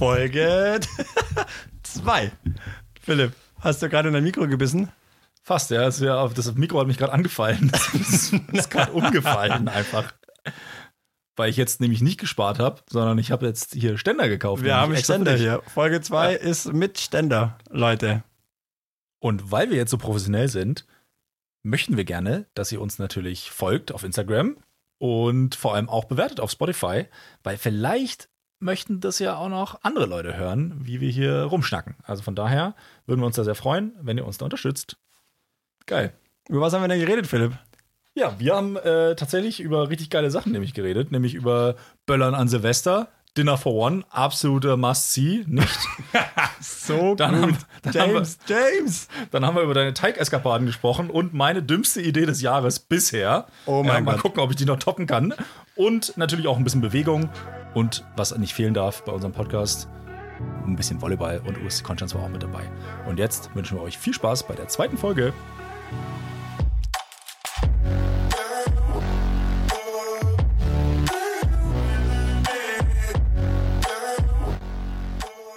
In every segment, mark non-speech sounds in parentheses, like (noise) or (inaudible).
Folge (laughs) 2. Philipp, hast du gerade in dein Mikro gebissen? Fast, ja. Das, ja, das Mikro hat mich gerade angefallen. (laughs) Das ist, ist gerade umgefallen einfach. Weil ich jetzt nämlich nicht gespart habe, sondern ich habe jetzt hier Ständer gekauft. Wir haben Ständer hier. Folge 2 Ja. ist mit Ständer, Leute. Und weil wir jetzt so professionell sind, möchten wir gerne, dass ihr uns natürlich folgt auf Instagram und vor allem auch bewertet auf Spotify, weil vielleicht möchten das ja auch noch andere Leute hören, wie wir hier rumschnacken. Also von daher würden wir uns da sehr freuen, wenn ihr uns da unterstützt. Geil. Über was haben wir denn geredet, Philipp? Ja, wir haben äh, tatsächlich über richtig geile Sachen nämlich geredet, nämlich über Böllern an Silvester, Dinner for One, absoluter Must-See, nicht? (laughs) So Dann haben- dann James, James. Dann haben wir über deine Teigeskapaden gesprochen und meine dümmste Idee des Jahres bisher. Oh mein äh, Mal Gott. gucken, ob ich die noch toppen kann. Und natürlich auch ein bisschen Bewegung und was nicht fehlen darf bei unserem Podcast, ein bisschen Volleyball und USC Konstanz war auch mit dabei. Und jetzt wünschen wir euch viel Spaß bei der zweiten Folge.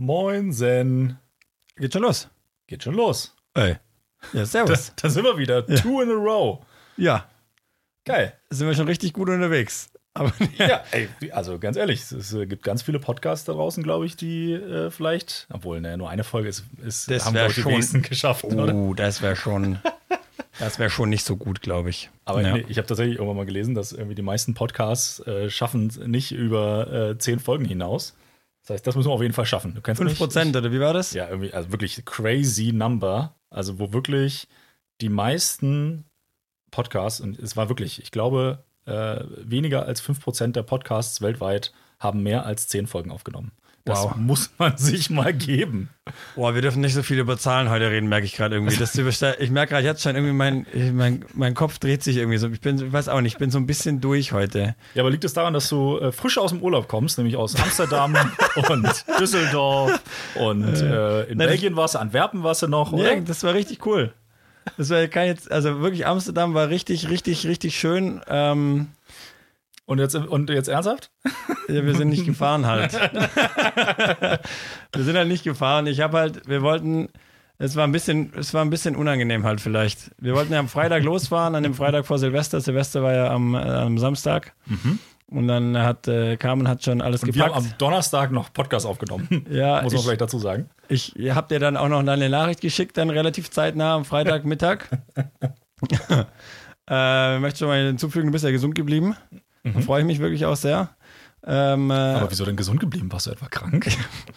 Moinsen. Geht schon los. Geht schon los. Ey. Ja, servus. Da sind wir wieder. Two in a row. Ja, Geil. sind wir schon richtig gut unterwegs. Aber (laughs) Ja, ey, also ganz ehrlich, es, gibt ganz viele Podcasts da draußen, glaube ich, die äh, vielleicht, obwohl, ne, nur eine Folge ist, ist Das haben die schon- geschafft, oder? Oh, das wäre schon. Das wäre schon nicht so gut, glaube ich. Aber ja. nee, ich habe tatsächlich irgendwann mal gelesen, dass irgendwie die meisten Podcasts äh, schaffen nicht über äh, zehn Folgen hinaus. Das heißt, das müssen wir auf jeden Fall schaffen. Du kennst 5 mich? Prozent, oder wie war das? Ja, irgendwie, also wirklich crazy number. Also, wo wirklich die meisten Podcasts, und es war wirklich, ich glaube, äh, weniger als 5% der Podcasts weltweit haben mehr als 10 Folgen aufgenommen. Das Wow. muss man sich mal geben. Boah, wir dürfen nicht so viel über Zahlen heute reden, merke ich gerade irgendwie. Das ich merke gerade jetzt schon irgendwie, mein, mein, mein Kopf dreht sich irgendwie so. Ich bin, ich weiß auch nicht, ich bin so ein bisschen durch heute. Ja, aber liegt es daran, dass du äh, frisch aus dem Urlaub kommst, nämlich aus Amsterdam (laughs) und Düsseldorf und äh, in Nein, Belgien warst du, Antwerpen warst du noch, Ja, oder? das war richtig cool. Das war kein jetzt, also wirklich Amsterdam war richtig, richtig, richtig schön. Ähm, Und jetzt, und jetzt ernsthaft? ja, wir sind nicht gefahren halt. (laughs) wir sind halt nicht gefahren. Ich habe halt, wir wollten, es war ein bisschen, es war ein bisschen unangenehm halt vielleicht. Wir wollten ja am Freitag losfahren, an dem Freitag vor Silvester. Silvester war ja am, äh, am Samstag. Und dann hat äh, Carmen hat schon alles Mhm. Und wir haben gepackt. am Donnerstag noch Podcast aufgenommen. (laughs) Ja, Muss man ich- vielleicht dazu sagen. Ich habt dir dann auch noch eine Nachricht geschickt, dann relativ zeitnah am Freitagmittag. (laughs) äh, ich möchte schon mal hinzufügen, du bist ja gesund geblieben. Da freue ich mich wirklich auch sehr. Ähm, äh, Aber wieso denn gesund geblieben? Warst du etwa krank?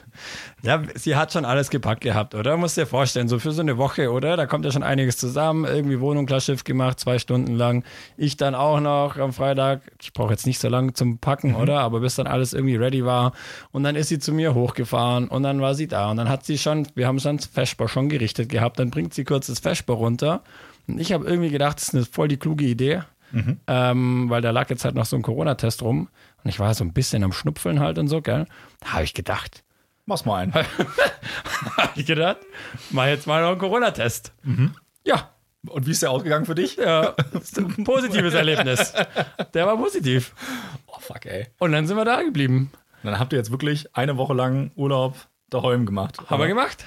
(laughs) ja, sie hat schon alles gepackt gehabt, oder? Musst dir vorstellen, so für so eine Woche, oder? Da kommt ja schon einiges zusammen. Irgendwie Wohnung klar Schiff gemacht, zwei Stunden lang. Ich dann auch noch am Freitag. Ich brauche jetzt nicht so lange zum Packen, oder? Aber bis dann alles irgendwie ready war. Und dann ist sie zu mir hochgefahren und dann war sie da. Und dann hat sie schon, wir haben schon das Feschbar schon gerichtet gehabt. Dann bringt sie kurz das Feschbar runter. Und ich habe irgendwie gedacht, das ist eine voll die kluge Idee. Ähm, weil da lag jetzt halt noch so ein Corona-Test rum. Und ich war so ein bisschen am Schnupfeln halt und so, gell? Da habe ich gedacht, Mach's mal ein. (laughs) habe ich gedacht, mach jetzt mal noch einen Corona-Test. Ja, Und wie ist der ausgegangen für dich? ja, ist (laughs) ein positives Erlebnis. Der war positiv. Oh, fuck, ey. Und dann sind wir da geblieben. Dann habt ihr jetzt wirklich eine Woche lang Urlaub daheim gemacht. Haben wir gemacht.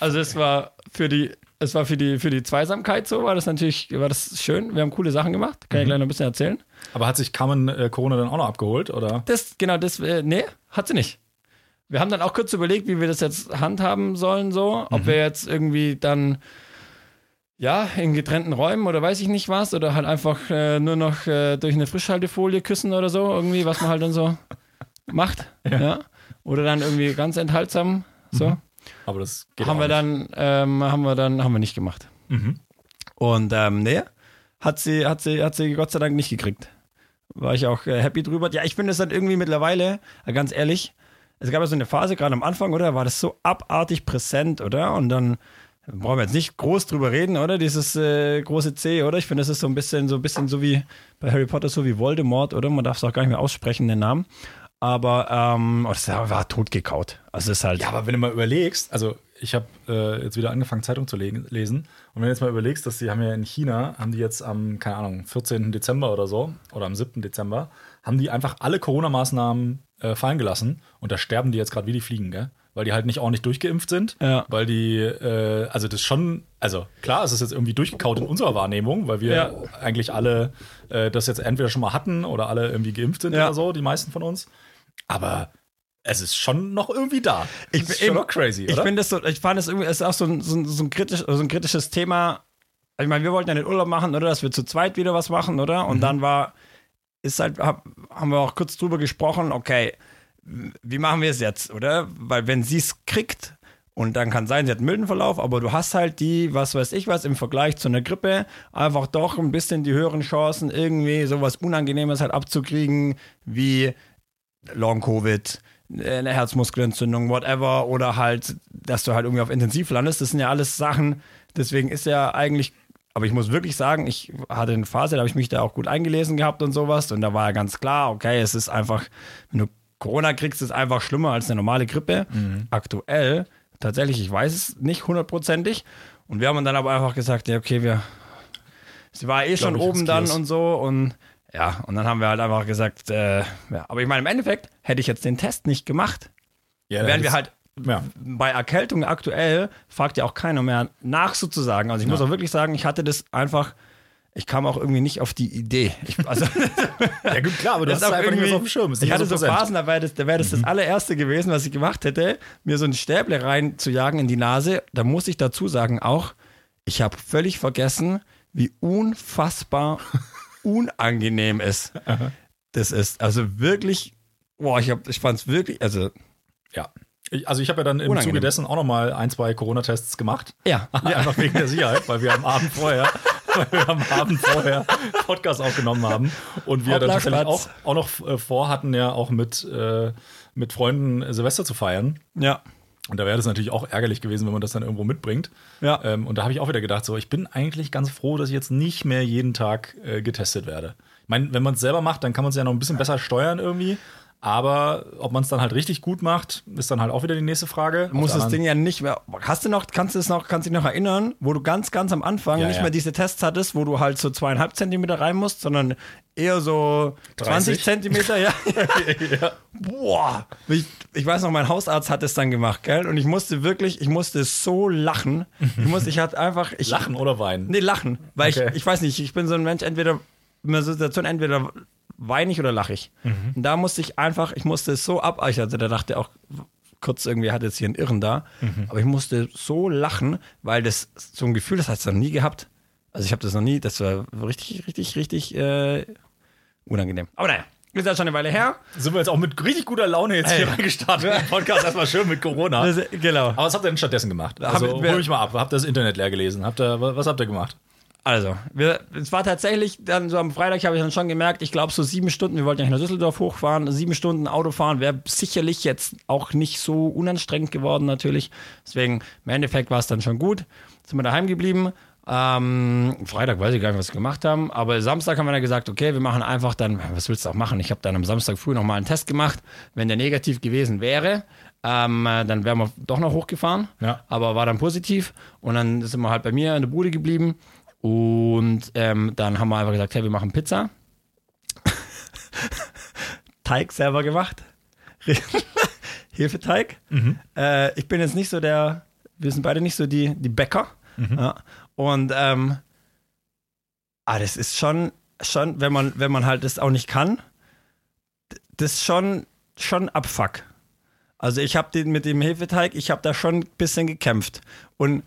Also es war für die, es war für die, für die Zweisamkeit so, war das natürlich, war das schön. Wir haben coole Sachen gemacht. Kann ich gleich noch ein bisschen erzählen. Aber hat sich Carmen äh, Corona dann auch noch abgeholt, oder? Das, genau, das, äh, nee, hat sie nicht. Wir haben dann auch kurz überlegt, wie wir das jetzt handhaben sollen, so. Ob wir jetzt irgendwie dann, ja, in getrennten Räumen oder weiß ich nicht was, oder halt einfach äh, nur noch äh, durch eine Frischhaltefolie küssen oder so, irgendwie, was man halt dann so (laughs) macht. Ja. Oder dann irgendwie ganz enthaltsam, so. Aber das geht haben wir nicht. dann, ähm, haben wir dann, haben wir nicht gemacht. Mhm. Und ähm, nee, hat sie, hat sie, hat sie Gott sei Dank nicht gekriegt. War ich auch äh, happy drüber. Ja, ich finde es halt irgendwie mittlerweile, äh, ganz ehrlich, es gab ja so eine Phase gerade am Anfang, oder? War das so abartig präsent, oder? Und dann brauchen wir jetzt nicht groß drüber reden, oder? Dieses äh, große C, oder? Ich finde, das ist so ein bisschen so ein bisschen so wie bei Harry Potter, so wie Voldemort, oder? Man darf es auch gar nicht mehr aussprechen, den Namen. Aber ähm, oh, das war totgekaut. Also ist halt. Ja, aber wenn du mal überlegst, also ich habe äh, jetzt wieder angefangen, Zeitung zu le lesen. Und wenn du jetzt mal überlegst, dass die haben ja in China, haben die jetzt am, keine Ahnung, 14. Dezember oder so, oder am 7. Dezember, haben die einfach alle Corona-Maßnahmen äh, fallen gelassen. Und da sterben die jetzt gerade wie die Fliegen, gell? Weil die halt nicht ordentlich durchgeimpft sind. Ja. Weil die, äh, also das schon, also klar, es ist jetzt irgendwie durchgekaut in unserer Wahrnehmung, weil wir Ja. eigentlich alle äh, das jetzt entweder schon mal hatten oder alle irgendwie geimpft sind Ja. oder so, die meisten von uns. Aber es ist schon noch irgendwie da. Ich Das bin schon noch crazy, Ich oder? finde das so, ich fand es irgendwie, es ist auch so ein, so ein, so ein, kritisch, so ein kritisches Thema. Ich meine, wir wollten ja den Urlaub machen, oder? Dass wir zu zweit wieder was machen, oder? Mhm. Und dann war, ist halt, hab, haben wir auch kurz drüber gesprochen, okay, wie machen wir es jetzt, oder? Weil wenn sie es kriegt, und dann kann sein, sie hat einen milden Verlauf, aber du hast halt die, was weiß ich was, im Vergleich zu einer Grippe, einfach doch ein bisschen die höheren Chancen, irgendwie sowas Unangenehmes halt abzukriegen, wie Long-Covid, eine Herzmuskelentzündung, whatever, oder halt, dass du halt irgendwie auf Intensiv landest. Das sind ja alles Sachen, deswegen ist ja eigentlich, aber ich muss wirklich sagen, ich hatte eine Phase, da habe ich mich da auch gut eingelesen gehabt und sowas. Und da war ja ganz klar, okay, es ist einfach, wenn du Corona kriegst, ist es einfach schlimmer als eine normale Grippe. Aktuell, tatsächlich, ich weiß es nicht hundertprozentig. Und wir haben dann aber einfach gesagt, ja, okay, wir, sie war eh schon oben dann und so. Und ja, und dann haben wir halt einfach gesagt, äh, ja, aber ich meine, im Endeffekt hätte ich jetzt den Test nicht gemacht, ja, wären wir halt Ja. bei Erkältung aktuell, fragt ja auch keiner mehr nach sozusagen. Also ich muss auch wirklich sagen, ich hatte das einfach, ich kam auch irgendwie nicht auf die Idee. Ich, also (laughs) ja, gut, klar, aber du das hast auch einfach nicht mehr irgendwie- so auf dem Schirm. Ich hatte so. Phasen, da wäre das, da wär das, das allererste gewesen, was ich gemacht hätte, mir so ein Stäble rein zu jagen in die Nase. Da muss ich dazu sagen auch, ich habe völlig vergessen, wie unfassbar unangenehm es das ist. Also wirklich, boah, ich, hab- ich fand es wirklich, also Ja. Ich, also ich habe ja dann im Unangenehm. Zuge dessen auch noch mal ein, zwei Corona-Tests gemacht. ja. (laughs) Einfach wegen der Sicherheit, weil wir am Abend vorher, (laughs) weil wir am Abend vorher Podcast aufgenommen haben und wir dann tatsächlich auch, auch noch äh, vorhatten, ja auch mit, äh, mit Freunden Silvester zu feiern. ja. Und da wäre das natürlich auch ärgerlich gewesen, wenn man das dann irgendwo mitbringt. Ja. Ähm, und da habe ich auch wieder gedacht, so, ich bin eigentlich ganz froh, dass ich jetzt nicht mehr jeden Tag äh, getestet werde. Ich meine, wenn man es selber macht, dann kann man es ja noch ein bisschen besser steuern irgendwie. Aber ob man es dann halt richtig gut macht, ist dann halt auch wieder die nächste Frage. Du musst das Ding ja nicht mehr. Hast du noch, kannst du es noch, kannst dich noch erinnern, wo du ganz, ganz am Anfang Ja, nicht ja. mehr diese Tests hattest, wo du halt so zweieinhalb Zentimeter rein musst, sondern eher so 20 30? Zentimeter, (laughs) ja. Boah. Ich, ich weiß noch, mein Hausarzt hat es dann gemacht, gell? Und ich musste wirklich, ich musste so lachen. Ich musste, ich hatte einfach. Ich, Lachen oder weinen? Nee, lachen. Weil Okay. ich, ich weiß nicht, ich bin so ein Mensch, entweder in einer Situation, entweder weine ich oder lache ich. Mhm. Und da musste ich einfach, ich musste es so ab, ich hatte, da dachte auch kurz irgendwie, hat jetzt hier einen Irren da, Mhm. aber ich musste so lachen, weil das so ein Gefühl, das hat es noch nie gehabt. Also ich habe das noch nie, das war richtig, richtig, richtig äh, unangenehm. Aber naja, ist ja schon eine Weile her. Sind wir jetzt auch mit richtig guter Laune jetzt hier reingestartet im Podcast. Erstmal schön mit Corona. Das, genau. Aber was habt ihr denn stattdessen gemacht? Also, Hab- hol mich mal ab. Habt ihr das Internet leer gelesen? Habt ihr, was habt ihr gemacht? Also, wir, es war tatsächlich dann so am Freitag, habe ich dann schon gemerkt, ich glaube so sieben Stunden, wir wollten ja nach Düsseldorf hochfahren, sieben Stunden Auto fahren wäre sicherlich jetzt auch nicht so unanstrengend geworden natürlich. Deswegen, im Endeffekt war es dann schon gut. Sind wir daheim geblieben. Ähm, Freitag weiß ich gar nicht, was wir gemacht haben, aber Samstag haben wir dann gesagt, okay, wir machen einfach dann, was willst du auch machen? Ich habe dann am Samstag früh nochmal einen Test gemacht. Wenn der negativ gewesen wäre, ähm, äh, dann wären wir doch noch hochgefahren, Ja. aber war dann positiv und dann sind wir halt bei mir in der Bude geblieben und ähm, dann haben wir einfach gesagt, hey, wir machen Pizza. (laughs) Teig selber gemacht. (laughs) Hefeteig. Äh, ich bin jetzt nicht so der, wir sind beide nicht so die, die Bäcker. Ja. Und ähm, ah, das ist schon, schon, wenn man, wenn man halt das auch nicht kann, das ist schon, schon Abfuck. Also ich habe den mit dem Hefeteig, ich habe da schon ein bisschen gekämpft. Und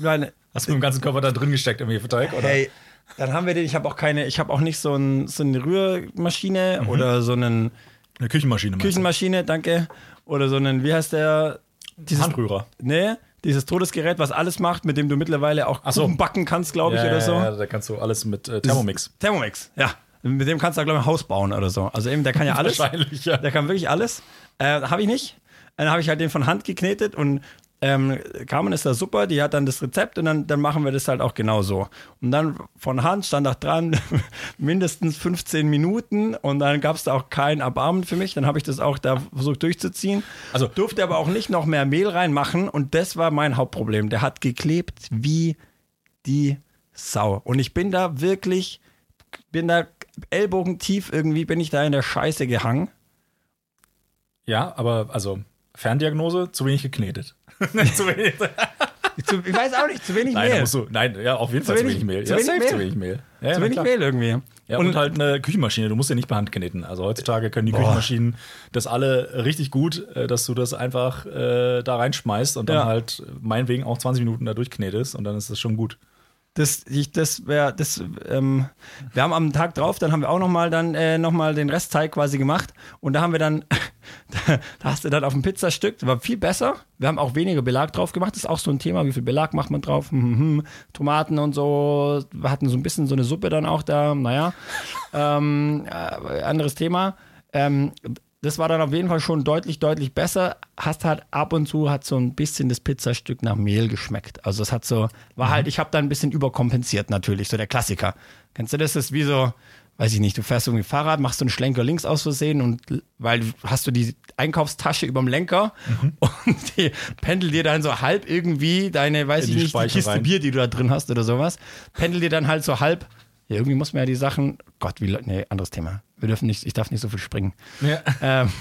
meine, Hast du mit dem ganzen Körper da drin gesteckt im Hefeteig? Oder? Hey, dann haben wir den, ich habe auch keine, ich habe auch nicht so, ein, so eine Rührmaschine oder so einen Eine Küchenmaschine. Küchenmaschine, danke. Oder so einen, wie heißt der? Dieses, Handrührer. Nee, dieses Todesgerät, was alles macht, mit dem du mittlerweile auch Ach so. Kuchen backen kannst, glaube ich, Ja, oder so. Ja, da kannst du alles mit äh, Thermomix. Thermomix, ja. Mit dem kannst du, glaube ich, ein Haus bauen oder so. Also eben, der kann ja (laughs) alles. Wahrscheinlich, ja. Der kann wirklich alles. Äh, habe ich nicht. Dann habe ich halt den von Hand geknetet und ähm, Carmen ist da super, die hat dann das Rezept und dann, dann machen wir das halt auch genauso. Und dann von Hand stand auch dran, (laughs) mindestens 15 Minuten und dann gab es da auch kein Erbarmen für mich. Dann habe ich das auch da versucht durchzuziehen. Also durfte aber auch nicht noch mehr Mehl reinmachen und das war mein Hauptproblem. Der hat geklebt wie die Sau. Und ich bin da wirklich, bin da ellbogentief irgendwie, bin ich da in der Scheiße gehangen. Ja, aber also Ferndiagnose, zu wenig geknetet. (laughs) zu wenig. ich weiß auch nicht, zu wenig nein, Mehl. Du, nein, ja, auf jeden zu Fall wenig, zu wenig Mehl. Zu, ja, wenig Mehl. zu wenig Mehl. Ja, zu wenig Mehl irgendwie. Ja, und, und, halt eine Küchenmaschine. Du musst ja nicht per Hand kneten. Also heutzutage können die boah. Küchenmaschinen das alle richtig gut, äh, dass du das einfach äh, da reinschmeißt und dann ja. halt meinetwegen auch 20 Minuten da durchknetest und dann ist das schon gut. Das, ich, das wäre, das, ähm, wir haben am Tag drauf, dann haben wir auch nochmal dann äh, noch den Restteig quasi gemacht und da haben wir dann, (laughs) da, da hast du dann auf dem Pizzastück, das war viel besser. Wir haben auch weniger Belag drauf gemacht, das ist auch so ein Thema, wie viel Belag macht man drauf, hm, hm, hm. Tomaten und so, wir hatten so ein bisschen so eine Suppe dann auch da, naja, (laughs) ähm, äh, anderes Thema. Ähm, das war dann auf jeden Fall schon deutlich, deutlich besser. Hast halt ab und zu hat so ein bisschen das Pizzastück nach Mehl geschmeckt. Also es hat so, war mhm. halt, ich habe da ein bisschen überkompensiert natürlich, so der Klassiker. Kennst du das? Das ist wie so, weiß ich nicht, du fährst irgendwie Fahrrad, machst so einen Schlenker links aus Versehen und weil hast du die Einkaufstasche überm Lenker mhm. (laughs) und die pendelt dir dann so halb irgendwie deine, weiß In ich nicht, die Kiste rein. Bier, die du da drin hast oder sowas, pendelt dir dann halt so halb ja, irgendwie muss man ja die Sachen, Gott, wie, nee, anderes Thema. Wir dürfen nicht, ich darf nicht so viel springen. Ja. Ähm,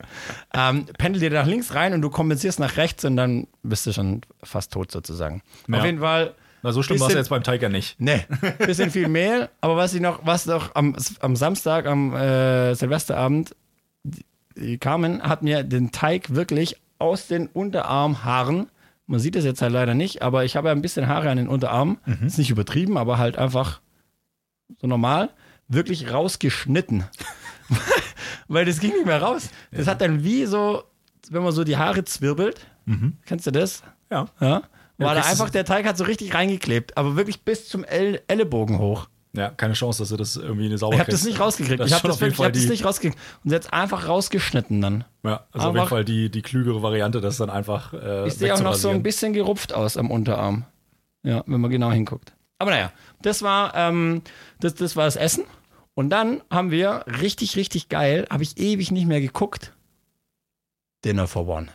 (laughs) ähm, pendel dir nach links rein und du kompensierst nach rechts und dann bist du schon fast tot sozusagen. Ja. Auf jeden Fall. Na, so schlimm war es jetzt beim Tiger nicht. Nee, bisschen viel Mehl, aber was ich noch, was noch am, am Samstag, am äh, Silvesterabend, die Carmen hat mir den Teig wirklich aus den Unterarmhaaren, man sieht es jetzt halt leider nicht, aber ich habe ja ein bisschen Haare an den Unterarmen, mhm. ist nicht übertrieben, aber halt einfach so normal, wirklich rausgeschnitten. (laughs) Weil das ging nicht mehr raus. Das hat dann wie so, wenn man so die Haare zwirbelt. Mhm. Kennst du das? Ja. ja? War ja, da einfach, der Teig hat so richtig reingeklebt, aber wirklich bis zum El Ellenbogen hoch. Ja, keine Chance, dass du das irgendwie eine Sauberkeit. Ich habe das nicht rausgekriegt. Das ich habe das, wirklich, ich hab das nicht rausgekriegt. Und jetzt einfach rausgeschnitten dann. Ja, also einfach, auf jeden Fall die, die klügere Variante, das dann einfach. Äh, ich sehe auch noch so ein bisschen gerupft aus am Unterarm. Ja, wenn man genau hinguckt. Aber naja, das war, ähm, das, das war das Essen. Und dann haben wir richtig, richtig geil, habe ich ewig nicht mehr geguckt. Dinner for One.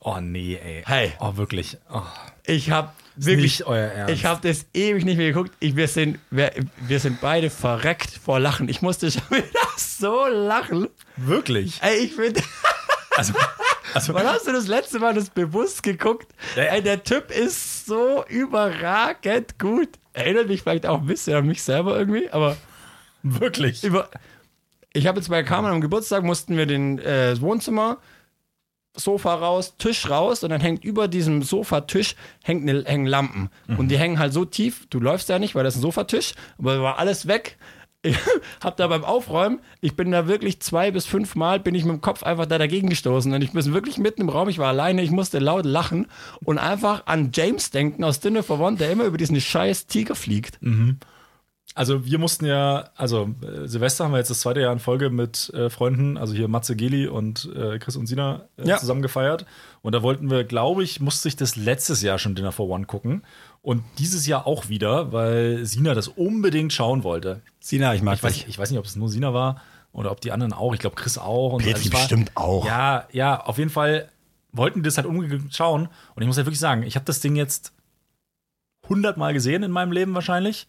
Oh nee, ey. Hey. Oh, wirklich. Oh. Ich habe wirklich, ich habe das ewig nicht mehr geguckt. Ich, wir, sind, wir, wir sind beide verreckt vor Lachen. Ich musste schon (laughs) wieder so lachen. Wirklich? Ey, ich finde. Also, also, Wann hast du das letzte Mal das bewusst geguckt? Ey, der Typ ist so überragend gut. Erinnert mich vielleicht auch ein bisschen an mich selber irgendwie, aber. Wirklich. Über, ich habe jetzt bei Carmen am Geburtstag mussten wir den äh, Wohnzimmer, Sofa raus, Tisch raus und dann hängt über diesem Sofatisch hängt eine, hängen Lampen. Mhm. Und die hängen halt so tief, du läufst ja nicht, weil das ist ein Sofatisch, aber war alles weg ich (laughs) habe da beim Aufräumen, ich bin da wirklich zwei bis fünf Mal bin ich mit dem Kopf einfach da dagegen gestoßen und ich bin wirklich mitten im Raum, ich war alleine, ich musste laut lachen und einfach an James denken aus Dinner for One, der immer über diesen scheiß Tiger fliegt. Mhm. Also wir mussten ja, also äh, Silvester haben wir jetzt das zweite Jahr in Folge mit äh, Freunden, also hier Matze Geli und äh, Chris und Sina äh, ja. zusammen gefeiert. Und da wollten wir, glaube ich, musste ich das letztes Jahr schon Dinner for One gucken. Und dieses Jahr auch wieder, weil Sina das unbedingt schauen wollte. Sina, ich mag ich weiß, ich, ich weiß nicht, ob es nur Sina war oder ob die anderen auch. Ich glaube, Chris auch. Und Petri also bestimmt auch. Ja, ja, auf jeden Fall wollten die das halt unbedingt schauen. Und ich muss halt wirklich sagen, ich habe das Ding jetzt hundertmal gesehen in meinem Leben wahrscheinlich.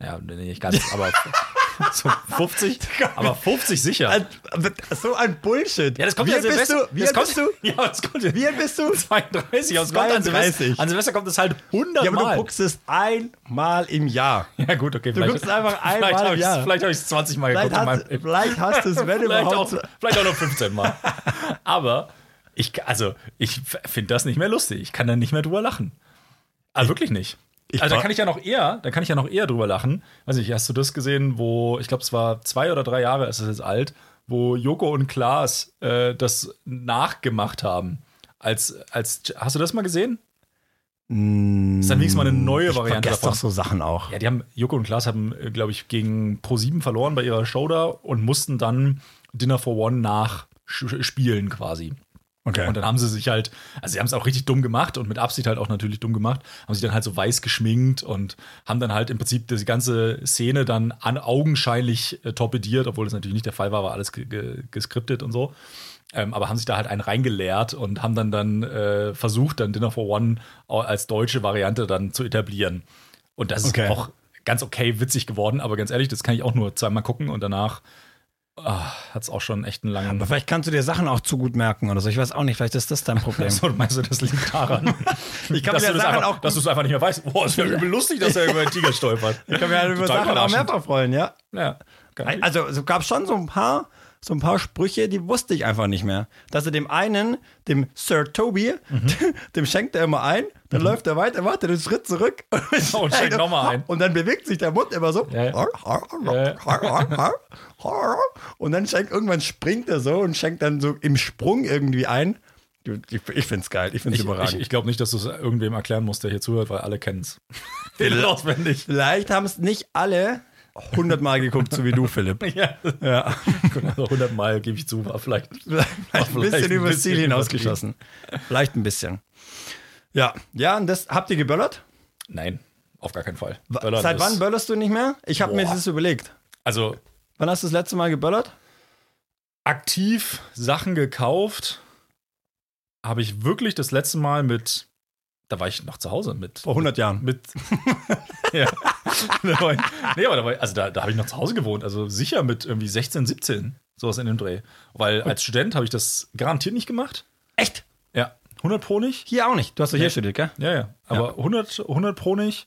Ja, nicht ganz, aber (laughs) (laughs) so 50, aber 50 sicher. Ein, so ein Bullshit. Ja, das kommt wie ja bist du? (laughs) Wie alt bist du? Ja, das kommt ja. Wie alt bist du? 32. Aber 32. An Silvester kommt es halt 100 Ja, aber du guckst es einmal im Jahr. (laughs) Ja, gut, okay. Du guckst einfach einmal im Jahr. Vielleicht habe ich es 20 Mal vielleicht geguckt. Hast, vielleicht hast du es, wenn vielleicht überhaupt. Auch, vielleicht auch noch 15 Mal. aber ich, also, ich finde das nicht mehr lustig. Ich kann da nicht mehr drüber lachen. Also wirklich nicht. Ich also da kann ich ja noch eher, da kann ich ja noch eher drüber lachen. Weiß nicht, hast du das gesehen, wo, ich glaube, es war zwei oder drei Jahre, ist es jetzt alt, wo Joko und Klaas äh, das nachgemacht haben. Als, als, hast du das mal gesehen? Mm, ist dann wenigstens mal eine neue ich Variante davon. doch so Sachen auch. Ja, die haben, Joko und Klaas haben, äh, glaube ich, gegen Pro7 verloren bei ihrer Show da und mussten dann Dinner for One nachspielen quasi. Okay. Und dann haben sie sich halt, also sie haben es auch richtig dumm gemacht und mit Absicht halt auch natürlich dumm gemacht, haben sich dann halt so weiß geschminkt und haben dann halt im Prinzip die ganze Szene dann an augenscheinlich äh, torpediert, obwohl das natürlich nicht der Fall war, war alles ge ge geskriptet und so. Ähm, aber haben sich da halt einen reingeleert und haben dann dann äh, versucht, dann Dinner for One als deutsche Variante dann zu etablieren. Und das Okay. ist auch ganz okay witzig geworden, aber ganz ehrlich, das kann ich auch nur zweimal gucken und danach hat es auch schon echt einen langen. Aber vielleicht kannst du dir Sachen auch zu gut merken oder so. Ich weiß auch nicht, vielleicht ist das dein Problem. (laughs) So, meinst du, das liegt daran? (laughs) Ich kann dass, mir du das Sachen einfach, auch dass du es einfach nicht mehr weißt. Boah, es wäre übel lustig, dass er über den Tiger stolpert. Ich kann mir halt über Sachen auch mehrfach freuen, ja. Ja, geil. Also es gab schon so ein paar, so ein paar Sprüche, die wusste ich einfach nicht mehr. Dass er dem einen, dem Sir Toby, Mhm. (laughs) dem schenkt er immer ein, dann läuft er weiter, macht er den Schritt zurück (laughs) Und schenkt noch mal (laughs) ein. Und dann bewegt sich der Mund immer so. Ja, Und dann schenkt irgendwann springt er so und schenkt dann so im Sprung irgendwie ein. Ich, ich find's geil, ich find's Ich, überragend. ich, ich glaube nicht, dass du es irgendwem erklären musst, der hier zuhört, weil alle kennen es. (laughs) auswendig. Vielleicht haben es nicht alle hundertmal geguckt, so wie du, Philipp. Ja. Ja. Also 100 Mal gebe ich zu, war vielleicht. Vielleicht ein vielleicht bisschen ein bisschen Ziel hinausgeschossen. Vielleicht ein bisschen. Ja, ja, und das habt ihr geböllert? Nein, auf gar keinen Fall. Böllern Seit wann böllerst du nicht mehr? Ich habe mir das überlegt. Also Wann hast du das letzte Mal geböllert? aktiv Sachen gekauft habe ich wirklich das letzte Mal mit. Da war ich noch zu Hause mit. Vor 100 Jahren. Mit. (laughs) ja. Da war ich- nee, aber da ich, also da, da habe ich noch zu Hause gewohnt. Also sicher mit irgendwie 16, 17, sowas in dem Dreh. Weil als Student habe ich das garantiert nicht gemacht. Echt? Ja. 100 Pro nicht. Hier auch nicht. Du hast doch hier studiert, gell? Ja, ja. Aber 100, 100 Pro nicht.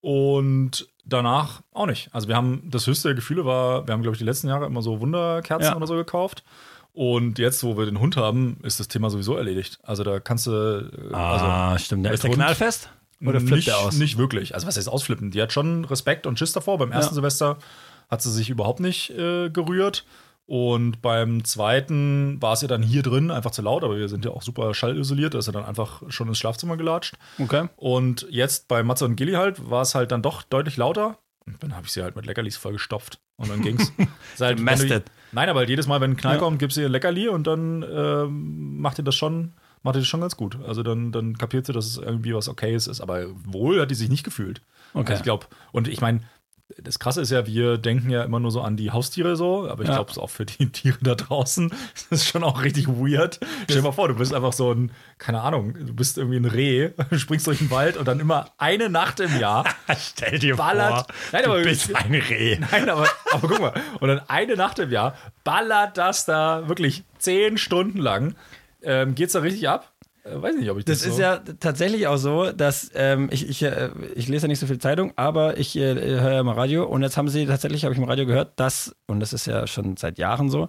Und danach auch nicht. Also wir haben, das höchste der Gefühle war, wir haben, glaube ich, die letzten Jahre immer so Wunderkerzen Ja. oder so gekauft. Und jetzt, wo wir den Hund haben, ist das Thema sowieso erledigt. Also da kannst du. äh, also, Ah, stimmt. mit Ist der Hund- knallfest? Oder flippt nicht, der aus? Nicht wirklich. Also was heißt ausflippen? Die hat schon Respekt und Schiss davor. Beim ersten Ja. Semester hat sie sich überhaupt nicht äh, gerührt. Und beim zweiten war es ja dann hier drin einfach zu laut, aber wir sind ja auch super schallisoliert, da ist er dann einfach schon ins Schlafzimmer gelatscht. Okay. Und jetzt bei Matze und Gilly halt war es halt dann doch deutlich lauter. Und dann habe ich sie halt mit Leckerlis vollgestopft. Und dann ging's. (laughs) Halt, du-. Nein, aber halt jedes Mal, wenn ein Knall Ja. kommt, gibst du ihr Leckerli und dann ähm, macht ihr das schon, macht ihr das schon ganz gut. Also dann, dann kapiert sie, dass es irgendwie was Okayes ist. Aber wohl hat die sich nicht gefühlt. Okay. Also ich glaube, und ich meine, das Krasse ist ja, wir denken ja immer nur so an die Haustiere so, aber ich Ja. glaube, es auch für die (laughs) Tiere da draußen das ist schon auch richtig weird. Stell dir mal vor, du bist einfach so ein, keine Ahnung, du bist irgendwie ein Reh, (laughs) springst durch den Wald und dann immer eine Nacht im Jahr (laughs) Stell dir ballert. Nein, aber du bist ein Reh. Nein, aber, aber guck mal. Und dann eine Nacht im Jahr ballert das da wirklich zehn Stunden lang. Ähm, geht's da richtig ab? Äh, weiß nicht, ob ich das, Das ist so ja tatsächlich auch so, dass ähm, ich, ich, äh, ich lese ja nicht so viel Zeitung, aber ich äh, höre ja immer Radio und jetzt haben sie tatsächlich, habe ich im Radio gehört, dass, und das ist ja schon seit Jahren so,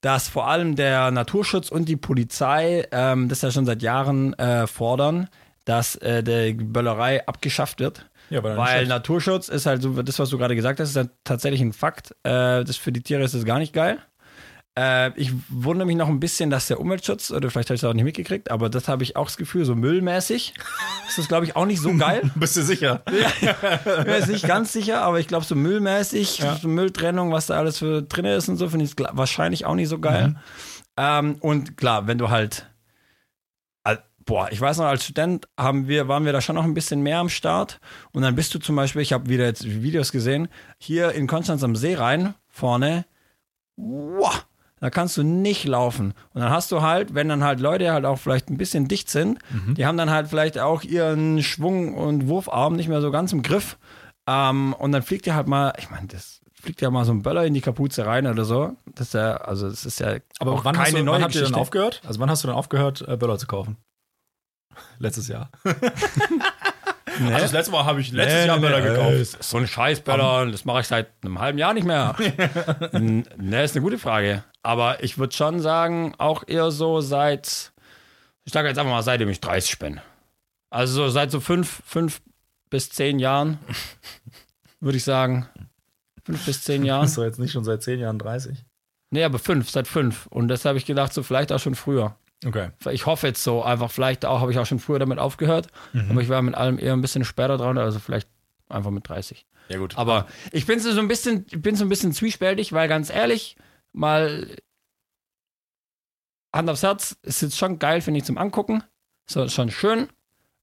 dass vor allem der Naturschutz und die Polizei ähm, das ja schon seit Jahren äh, fordern, dass äh, der Böllerei abgeschafft wird. Ja, weil Weil. Naturschutz ist halt so, das, was du gerade gesagt hast, ist ja tatsächlich ein Fakt. Äh, das für die Tiere ist das gar nicht geil. Äh, ich wundere mich noch ein bisschen, dass der Umweltschutz, oder vielleicht habe ich es auch nicht mitgekriegt, aber das habe ich auch das Gefühl, so müllmäßig ist das, glaube ich, auch nicht so geil. (laughs) Bist du sicher? Ich bin jetzt nicht ganz sicher, aber ich glaube, so müllmäßig, Ja. so Mülltrennung, was da alles für drin ist und so, finde ich wahrscheinlich auch nicht so geil. Ähm, und klar, wenn du halt, al- boah, ich weiß noch, als Student haben wir, waren wir da schon noch ein bisschen mehr am Start. Und dann bist du zum Beispiel, ich habe wieder jetzt Videos gesehen, hier in Konstanz am See rein, vorne, wow, da kannst du nicht laufen. Und dann hast du halt, wenn dann halt Leute halt auch vielleicht ein bisschen dicht sind, die haben dann halt vielleicht auch ihren Schwung- und Wurfarm nicht mehr so ganz im Griff. Ähm, und dann fliegt dir halt mal, ich meine, das fliegt ja mal so ein Böller in die Kapuze rein oder so. Das ist ja, also das ist ja Aber auch wann, keine hast du, neue wann habt ihr dann Geschichte. aufgehört? Also wann hast du dann aufgehört, äh, Böller zu kaufen? (laughs) Letztes Jahr. (laughs) Nee. Also das letzte Mal habe ich letztes Jahr Böller gekauft. So ein Scheißböller, das mache ich seit einem halben Jahr nicht mehr. (laughs) Ne, ist eine gute Frage. Aber ich würde schon sagen, auch eher so seit, ich sage jetzt einfach mal, seitdem ich 30 bin. Also so seit so fünf, fünf bis zehn Jahren, (laughs) würde ich sagen. Fünf bis zehn Jahren. Bist du jetzt nicht schon seit zehn Jahren 30? Nee, aber fünf, seit fünf. Und das habe ich gedacht, so vielleicht auch schon früher. Okay. Ich hoffe jetzt so, einfach vielleicht auch, habe ich auch schon früher damit aufgehört. Mhm. Aber ich war mit allem eher ein bisschen später dran, also vielleicht einfach mit 30. Ja gut. Aber ich bin so ein bisschen, ich bin so ein bisschen zwiespältig, weil ganz ehrlich, mal Hand aufs Herz, ist jetzt schon geil, finde ich, zum Angucken. So, schon schön.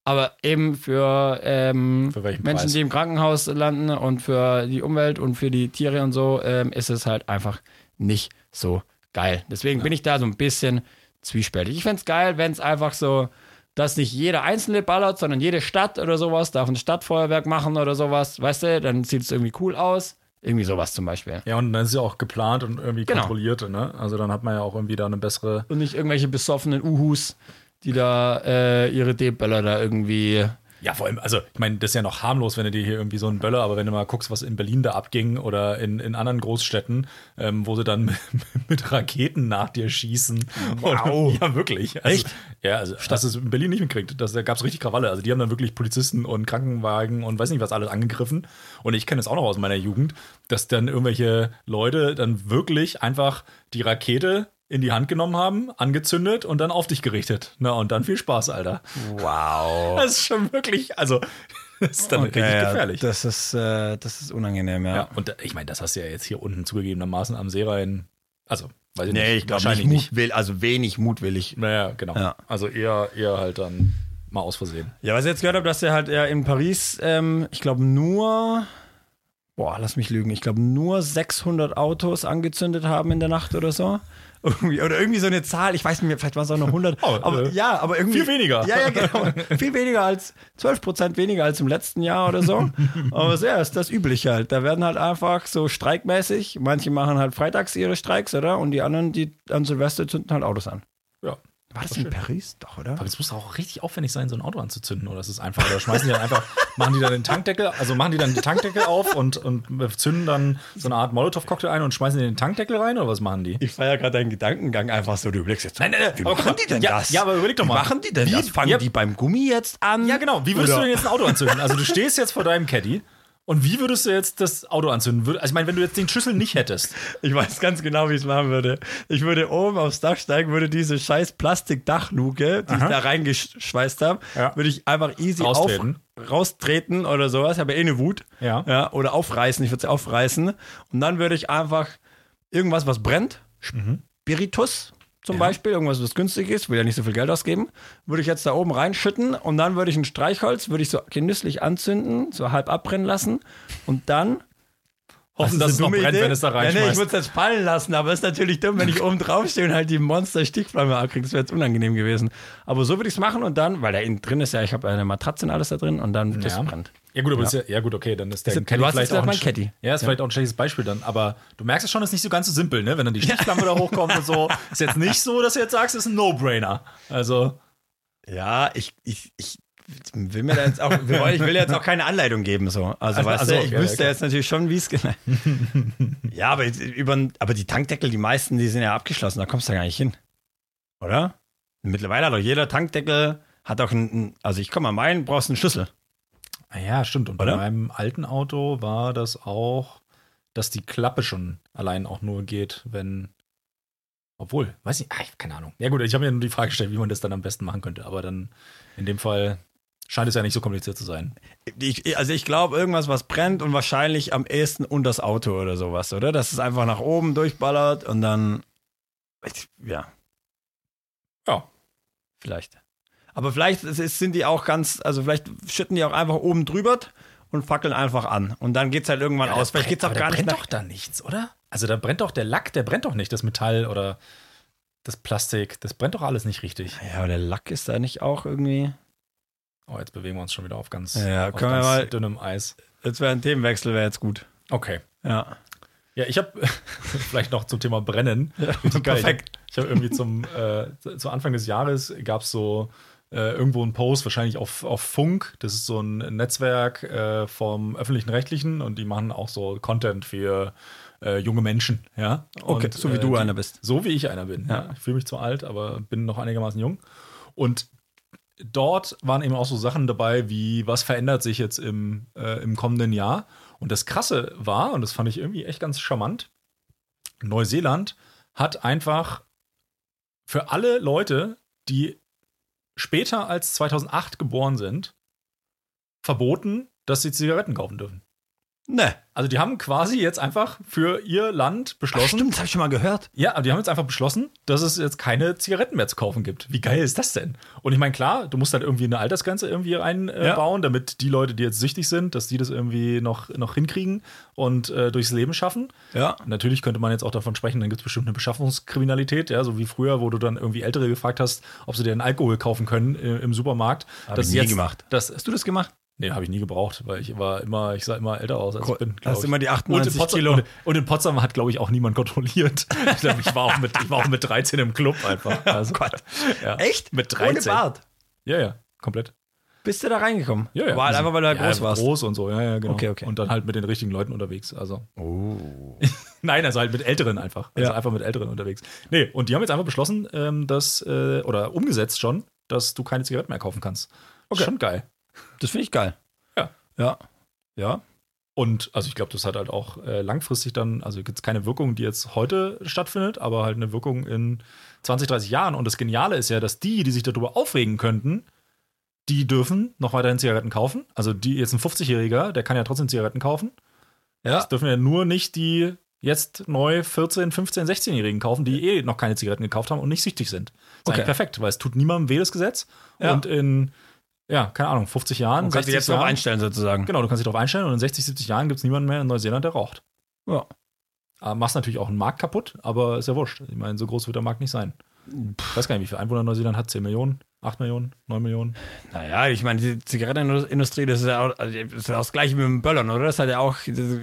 Aber eben für, ähm, Für Menschen, Preis? die im Krankenhaus landen und für die Umwelt und für die Tiere und so, ähm, ist es halt einfach nicht so geil. Deswegen bin ich da so ein bisschen zwiespältig. Ich fände es geil, wenn es einfach so, dass nicht jeder Einzelne ballert, sondern jede Stadt oder sowas darf ein Stadtfeuerwerk machen oder sowas, weißt du, dann sieht es irgendwie cool aus. Irgendwie sowas zum Beispiel. Ja, und dann ist es ja auch geplant und irgendwie Genau. kontrolliert, ne? Also dann hat man ja auch irgendwie da eine bessere. Und nicht irgendwelche besoffenen Uhus, die da äh, ihre D-Böller da irgendwie. Ja, vor allem, also ich meine, das ist ja noch harmlos, wenn du dir hier irgendwie so einen Böller, aber wenn du mal guckst, was in Berlin da abging oder in, in anderen Großstädten, ähm, wo sie dann (laughs) mit, mit Raketen nach dir schießen. Wow. Und, (laughs) ja, wirklich. Also, Echt? Ja, also das ist in Berlin nicht mitkriegt. Das, da gab es richtig Krawalle. Also die haben dann wirklich Polizisten und Krankenwagen und weiß nicht was alles angegriffen. Und ich kenne es auch noch aus meiner Jugend, dass dann irgendwelche Leute dann wirklich einfach die Rakete in die Hand genommen haben, angezündet und dann auf dich gerichtet. Na, und dann viel Spaß, Alter. Wow. Das ist schon wirklich, also, das ist dann richtig gefährlich. Ja, Das ist, äh, das ist unangenehm, ja. und äh, ich meine, das hast du ja jetzt hier unten zugegebenermaßen am Seerhein. Also, weiß ich nicht. Nee, ich glaube nicht, mutwill, also wenig mutwillig. Naja, genau. Ja. Also eher, eher halt dann mal aus Versehen. Ja, was ich jetzt gehört habe, dass er halt ja in Paris, ähm, ich glaube nur, boah, lass mich lügen, ich glaube nur 600 Autos angezündet haben in der Nacht oder so. Irgendwie, oder irgendwie so eine Zahl, ich weiß nicht mehr, vielleicht waren es auch noch 100. (laughs) Oh, aber, äh, ja, aber irgendwie. viel weniger. Ja, ja, genau. (laughs) viel weniger als, 12 Prozent weniger als im letzten Jahr oder so. aber so, ja, ist das übliche halt. Da werden halt einfach so streikmäßig, manche machen halt freitags ihre Streiks, oder? Und die anderen, die an Silvester zünden halt Autos an. War das in. Paris? Doch, oder? Aber es muss auch richtig aufwendig sein, so ein Auto anzuzünden. Oder ist es einfach, oder schmeißen die dann einfach, (laughs) machen die dann den Tankdeckel, also machen die dann den Tankdeckel auf und, und zünden dann so eine Art Molotow-Cocktail ein und schmeißen den Tankdeckel rein oder was machen die? Ich feiere gerade deinen Gedankengang einfach so. Du überlegst jetzt, Nein, nein, nein, wie machen die denn ja, das? ja, aber überleg doch Wie mal. machen die denn Wie- das? Fangen ja- die beim Gummi jetzt an? Ja, genau. Wie würdest Oder- du denn jetzt ein Auto anzünden? Also du stehst jetzt vor deinem Caddy und wie würdest du jetzt das Auto anzünden? Also ich meine, wenn du jetzt den Schlüssel nicht hättest. Ich weiß ganz genau, wie ich es machen würde. Ich würde oben aufs Dach steigen, würde diese scheiß Plastikdachluke, die ich Aha. da reingeschweißt habe, Ja. würde ich einfach easy Raustreten. auf raustreten oder sowas. Ich habe ja eh eine Wut. Ja. ja. Oder aufreißen. Ich würde sie aufreißen. Und dann würde ich einfach irgendwas, was brennt, Spiritus zum Beispiel, irgendwas, was günstig ist, will ja nicht so viel Geld ausgeben, würde ich jetzt da oben reinschütten und dann würde ich ein Streichholz, würde ich so genüsslich anzünden, so halb abbrennen lassen und dann Hoffen, Das dass ist es noch brennt, Idee. wenn es da Ja, nee, ich reinschmeißt. würde es jetzt fallen lassen, aber es ist natürlich dumm, wenn ich (laughs) oben drauf stehe und halt die Monster-Stichflamme abkriege. Das wäre jetzt unangenehm gewesen. Aber so würde ich es machen und dann, weil da innen drin ist ja, ich habe eine Matratze und alles da drin und dann das Ja. brennt. Ja gut, aber das ist ja, ja gut, okay, dann ist der Ist das- Caddy du hast vielleicht auch mein Caddy. Ja, ist vielleicht auch ein schlechtes Beispiel dann, aber du merkst es schon, ist nicht so ganz so simpel, ne? Wenn dann die Stichflamme da hochkommt und so, (laughs) ist jetzt nicht so, dass du jetzt sagst, ist ein No-Brainer. Also, Ja, ich, ich, ich will mir jetzt auch, ich will jetzt auch keine Anleitung geben, so. Also, Also, also, du, ich ja, wüsste ja, jetzt natürlich schon, wie es genau. (laughs) ja, aber, über, aber die Tankdeckel, die meisten, die sind ja abgeschlossen, da kommst du ja gar nicht hin. Oder? Mittlerweile hat doch jeder Tankdeckel, hat auch einen, also ich komme an meinen, brauchst einen Schlüssel. ah ja, stimmt. Und Oder? bei meinem alten Auto war das auch, dass die Klappe schon allein auch nur geht, wenn. Obwohl, weiß ich, ah, ich keine Ahnung. Ja gut, ich habe mir nur die Frage gestellt, wie man das dann am besten machen könnte, aber dann in dem Fall scheint es ja nicht so kompliziert zu sein. Ich, also ich glaube, irgendwas, was brennt und wahrscheinlich am ehesten unter das Auto oder sowas, oder? Dass es einfach nach oben durchballert und dann, ja, Ja. vielleicht. Aber vielleicht sind die auch ganz, also vielleicht schütten die auch einfach oben drüber und fackeln einfach an. Und dann geht es halt irgendwann aus. Vielleicht geht es auch gar da nicht brennt nach. doch da nichts, oder? Also da brennt doch der Lack, der brennt doch nicht, das Metall oder das Plastik, das brennt doch alles nicht richtig. Ja, aber der Lack ist da nicht auch irgendwie. Oh, jetzt bewegen wir uns schon wieder auf ganz, Ja, auf ganz mal- dünnem Eis. Jetzt wäre ein Themenwechsel, wäre jetzt gut. Okay. Ja. Ja, ich habe (laughs) vielleicht noch zum Thema Brennen. (laughs) Geil. perfekt. Ich habe irgendwie zum äh, zu Anfang des Jahres gab es so äh, irgendwo einen Post, wahrscheinlich auf, auf Funk. Das ist so ein Netzwerk äh, vom öffentlichen Rechtlichen und die machen auch so Content für äh, junge Menschen. Ja. Okay, und, so wie äh, du die, einer bist. So wie ich einer bin. Ja. Ja. Ich fühle mich zwar alt, aber bin noch einigermaßen jung. Und dort waren eben auch so Sachen dabei, wie was verändert sich jetzt im, äh, im kommenden Jahr. Und das Krasse war, und das fand ich irgendwie echt ganz charmant, Neuseeland hat einfach für alle Leute, die später als 2008 geboren sind, verboten, dass sie Zigaretten kaufen dürfen. Ne. Also die haben quasi jetzt einfach für ihr Land beschlossen. Stimmt, das habe ich schon mal gehört. Ja, aber die haben jetzt einfach beschlossen, dass es jetzt keine Zigaretten mehr zu kaufen gibt. Wie geil ist das denn? Und ich meine, klar, du musst halt irgendwie eine Altersgrenze irgendwie einbauen, Ja. damit die Leute, die jetzt süchtig sind, dass die das irgendwie noch, noch hinkriegen und äh, durchs Leben schaffen. Ja. Natürlich könnte man jetzt auch davon sprechen, dann gibt es bestimmt eine Beschaffungskriminalität, ja, so wie früher, wo du dann irgendwie Ältere gefragt hast, ob sie dir einen Alkohol kaufen können äh, im Supermarkt. Hab Das ich nie jetzt- gemacht. Das, Hast du das gemacht? Nee, habe ich nie gebraucht, weil ich war immer, ich sah immer älter aus, als ich bin. glaub Hast ich. immer die und 98 in, Potsdam, Kilo. Und, und in Potsdam hat, glaube ich, auch niemand kontrolliert. (laughs) ich glaube, ich, war auch mit- ich war auch mit 13 im Club einfach. (laughs) Also, Gott. ja. Echt? Mit 13. Ohne Bart. Ja, ja, komplett. Bist du da reingekommen? Ja, ja. War halt einfach, weil du da ja, groß warst. Groß und so, ja, ja, genau. Okay, okay. Und dann halt mit den richtigen Leuten unterwegs. Also. Oh. (laughs) Nein, also halt mit Älteren einfach. Also Ja. einfach mit Älteren unterwegs. Nee, und die haben jetzt einfach beschlossen, ähm, dass, äh, oder umgesetzt schon, dass du keine Zigaretten mehr kaufen kannst. Okay. Schon geil. Das finde ich geil. Ja. Ja. Ja. Und also ich glaube, das hat halt auch äh, langfristig dann, also gibt es keine Wirkung, die jetzt heute stattfindet, aber halt eine Wirkung in 20, 30 Jahren. Und das Geniale ist ja, dass die, die sich darüber aufregen könnten, die dürfen noch weiterhin Zigaretten kaufen. Also die jetzt ein 50-Jähriger, der kann ja trotzdem Zigaretten kaufen. Ja. Das dürfen ja nur nicht die jetzt neu 14, 15, 16-Jährigen kaufen, die eh noch keine Zigaretten gekauft haben und nicht süchtig sind. Das ist Okay. eigentlich perfekt, weil es tut niemandem weh, das Gesetz. Ja. Und in, ja, keine Ahnung, 50 Jahren, Du kannst dich 60 jetzt darauf einstellen, sozusagen. Genau, du kannst dich darauf einstellen und in 60, 70 Jahren gibt es niemanden mehr in Neuseeland, der raucht. Ja. Aber machst natürlich auch einen Markt kaputt, aber ist ja wurscht. Ich meine, so groß wird der Markt nicht sein. Ich weiß gar nicht, wie viele Einwohner Neuseeland hat. 10 Millionen, 8 Millionen, 9 Millionen. Naja, ich meine, die Zigarettenindustrie, das ist ja auch, also das, ist ja das gleiche mit dem Böllern, oder? Das hat ja auch, das,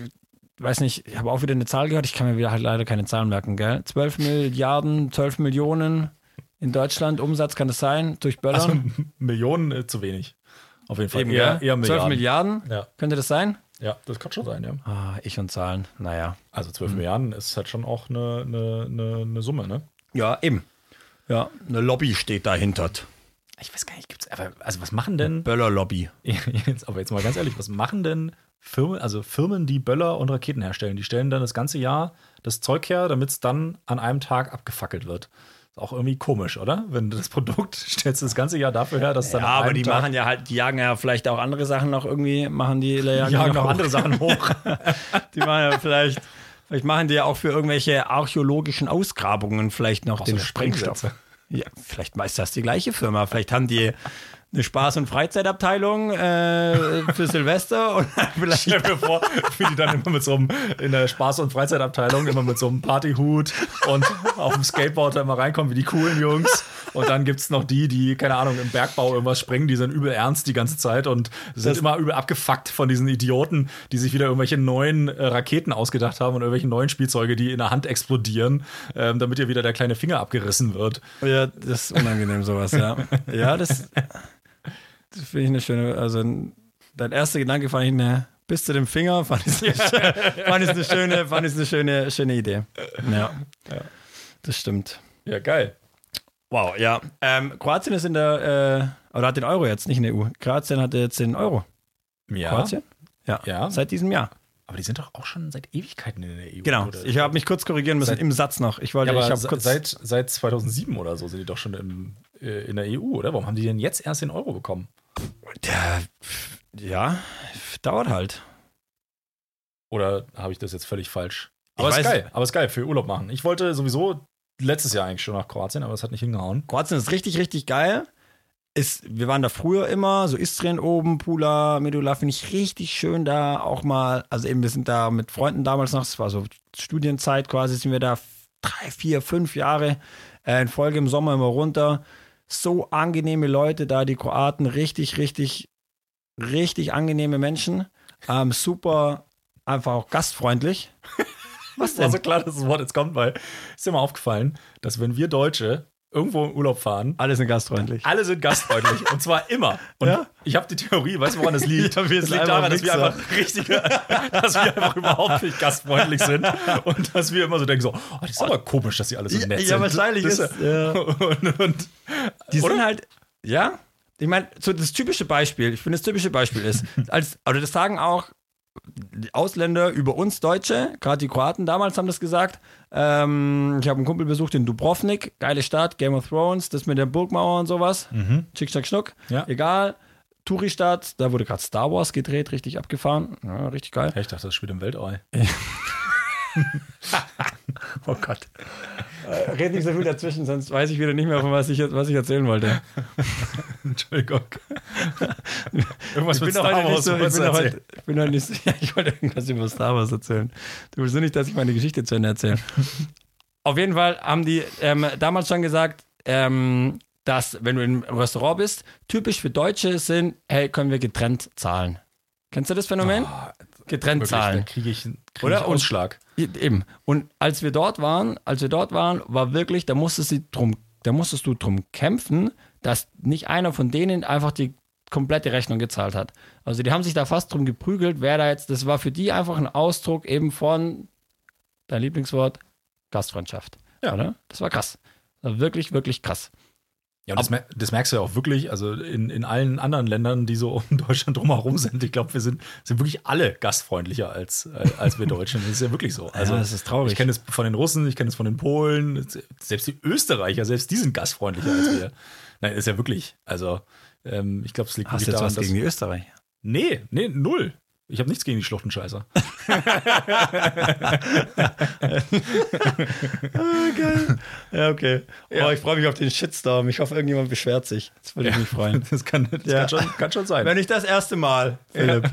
weiß nicht, ich habe auch wieder eine Zahl gehört, ich kann mir wieder halt leider keine Zahlen merken, gell? 12 Milliarden, 12 Millionen in Deutschland Umsatz kann das sein durch Böllern? Also (laughs) Millionen äh, zu wenig. Auf jeden Fall. Eben, eher, gell? eher 12 Milliarden. Milliarden? Ja. Könnte das sein? ja, das kann schon sein, ja. Ah, ich und Zahlen, naja. Also 12 Milliarden ist halt schon auch eine, eine, eine, eine Summe, ne? Ja, eben. Ja, eine Lobby steht dahinter. Ich weiß gar nicht, gibt's aber, also was machen denn, Böller-Lobby. (laughs) jetzt, aber jetzt mal ganz ehrlich, was machen denn Firmen, also Firmen, die Böller und Raketen herstellen, die stellen dann das ganze Jahr das Zeug her, damit es dann an einem Tag abgefackelt wird. Ist auch irgendwie komisch, oder? Wenn du das Produkt (laughs) stellst du das ganze Jahr dafür her, dass dann Ja, aber die Tag machen ja halt, die jagen ja vielleicht auch andere Sachen noch irgendwie, machen die jagen, jagen noch hoch. andere Sachen hoch. (laughs) Die machen ja vielleicht, vielleicht machen die ja auch für irgendwelche archäologischen Ausgrabungen vielleicht noch Auch den so Sprengstoff. Ja, vielleicht ist das die gleiche Firma. Vielleicht haben die eine Spaß- und Freizeitabteilung äh, für Silvester (laughs) und vielleicht Stell mir vor, wie die dann immer mit so einem, in der Spaß- und Freizeitabteilung, immer mit so einem Partyhut und auf dem Skateboard da immer reinkommen, wie die coolen Jungs. Und dann gibt es noch die, die, keine Ahnung, im Bergbau irgendwas springen, die sind übel ernst die ganze Zeit und sind Das- immer übel abgefuckt von diesen Idioten, die sich wieder irgendwelche neuen äh, Raketen ausgedacht haben und irgendwelche neuen Spielzeuge, die in der Hand explodieren, ähm, damit ihr wieder der kleine Finger abgerissen wird. Ja, das ist unangenehm, sowas, ja. Ja, das finde ich eine schöne, also dein erster Gedanke fand ich eine, bis zu dem Finger, fand ich (laughs) eine, schöne- fand ich eine schöne, fand ich eine schöne, schöne Idee. Ja. Das stimmt. Ja, geil. Wow, ja. Ähm, Kroatien ist in der, äh, oder hat den Euro jetzt, nicht in der EU. Kroatien hat jetzt den Euro. Ja. Kroatien? Ja. Ja. Seit diesem Jahr. Aber die sind doch auch schon seit Ewigkeiten in der EU. Genau. oder? Ich habe mich kurz korrigieren müssen Seit- im Satz noch. Ich wollte, Ja, aber ich habe kurz. seit, seit 2007 oder so sind die doch schon im, äh, in der EU, oder? Warum haben die denn jetzt erst den Euro bekommen? Der, ja, dauert halt. Oder habe ich das jetzt völlig falsch? Aber Ich ist geil, aber ist geil für Urlaub machen. Ich wollte sowieso letztes Jahr eigentlich schon nach Kroatien, aber es hat nicht hingehauen. Kroatien ist richtig, richtig geil. Ist, wir waren da früher immer, so Istrien oben, Pula, Medula, finde ich richtig schön da auch mal. Also eben, wir sind da mit Freunden damals noch, das war so Studienzeit quasi, sind wir da drei, vier, fünf Jahre äh, in Folge im Sommer immer runter. So angenehme Leute da, die Kroaten, richtig, richtig, richtig angenehme Menschen. Ähm, super, einfach auch gastfreundlich. (laughs) Was War denn? so klar, dass das Wort jetzt kommt, weil ist dir mal aufgefallen, dass wenn wir Deutsche irgendwo in Urlaub fahren, Alle sind gastfreundlich. alle sind gastfreundlich und zwar immer. Und Ja? ich habe die Theorie, weißt du, woran das liegt? (laughs) Ja, das sind liegt daran, dass wir einfach richtige, (laughs) dass wir einfach überhaupt nicht gastfreundlich sind und dass wir immer so denken so, oh, das ist aber komisch, dass sie alle so Ja, nett ja, sind. wahrscheinlich das, ist- ja. (laughs) und, und, Die Oder? sind halt, ja. Ich meine, so das typische Beispiel, ich finde, das typische Beispiel ist, als, oder das sagen auch die Ausländer über uns Deutsche, gerade die Kroaten damals haben das gesagt. Ähm, ich habe einen Kumpel besucht in Dubrovnik, geile Stadt, Game of Thrones, das mit der Burgmauer und sowas. Schick, schnack, schnuck. Ja. Egal. Touri-Stadt, da wurde gerade Star Wars gedreht, richtig abgefahren. Ja, richtig geil. Ich dachte, das spielt im Weltall. (laughs) (laughs) Oh Gott. Äh, red nicht so viel dazwischen, sonst weiß ich wieder nicht mehr, von was ich, was ich erzählen wollte. (laughs) Entschuldigung. (laughs) Irgendwas Ich bin, doch heute nicht so, ich, bin heute, ich bin doch nicht so, ja, ich wollte irgendwas über Star Wars erzählen. Du willst nur nicht, dass ich meine Geschichte zu Ende erzähle. Auf jeden Fall haben die ähm, damals schon gesagt, ähm, dass, wenn du im Restaurant bist, typisch für Deutsche sind, hey, können wir getrennt zahlen. Kennst du das Phänomen? Getrennt da zahlen. kriege ich, krieg Oder? ich Und- Ausschlag. Eben. Und als wir dort waren, als wir dort waren, war wirklich, da musstest du drum, da musstest du drum kämpfen, dass nicht einer von denen einfach die komplette Rechnung gezahlt hat. Also die haben sich da fast drum geprügelt, wer da jetzt, das war für die einfach ein Ausdruck eben von dein Lieblingswort, Gastfreundschaft. Ja. Oder? Das war krass. Das war wirklich, wirklich krass. Ja, und das, mer- das merkst du ja auch wirklich, also in, in allen anderen Ländern, die so (laughs) um Deutschland drumherum sind. Ich glaube, wir sind, sind wirklich alle gastfreundlicher als, äh, als wir Deutschen. Das ist ja wirklich so. (laughs) Also, das ist traurig. Ich kenne es von den Russen, ich kenne es von den Polen, selbst die Österreicher, selbst die sind gastfreundlicher als wir. (laughs) Nein, ist ja wirklich. Also, ähm, ich glaube, es liegt Hast du wirklich jetzt daran, was dass. gegen die Österreicher? Nee, nee, null. Ich habe nichts gegen die Schluchtenscheißer. (laughs) geil. Ja, okay. Oh, ich freue mich auf den Shitstorm. Ich hoffe, irgendjemand beschwert sich. Das würde ich mich freuen. (laughs) Das kann, das Ja. kann, schon, kann schon sein. Wenn nicht das erste Mal, Philipp.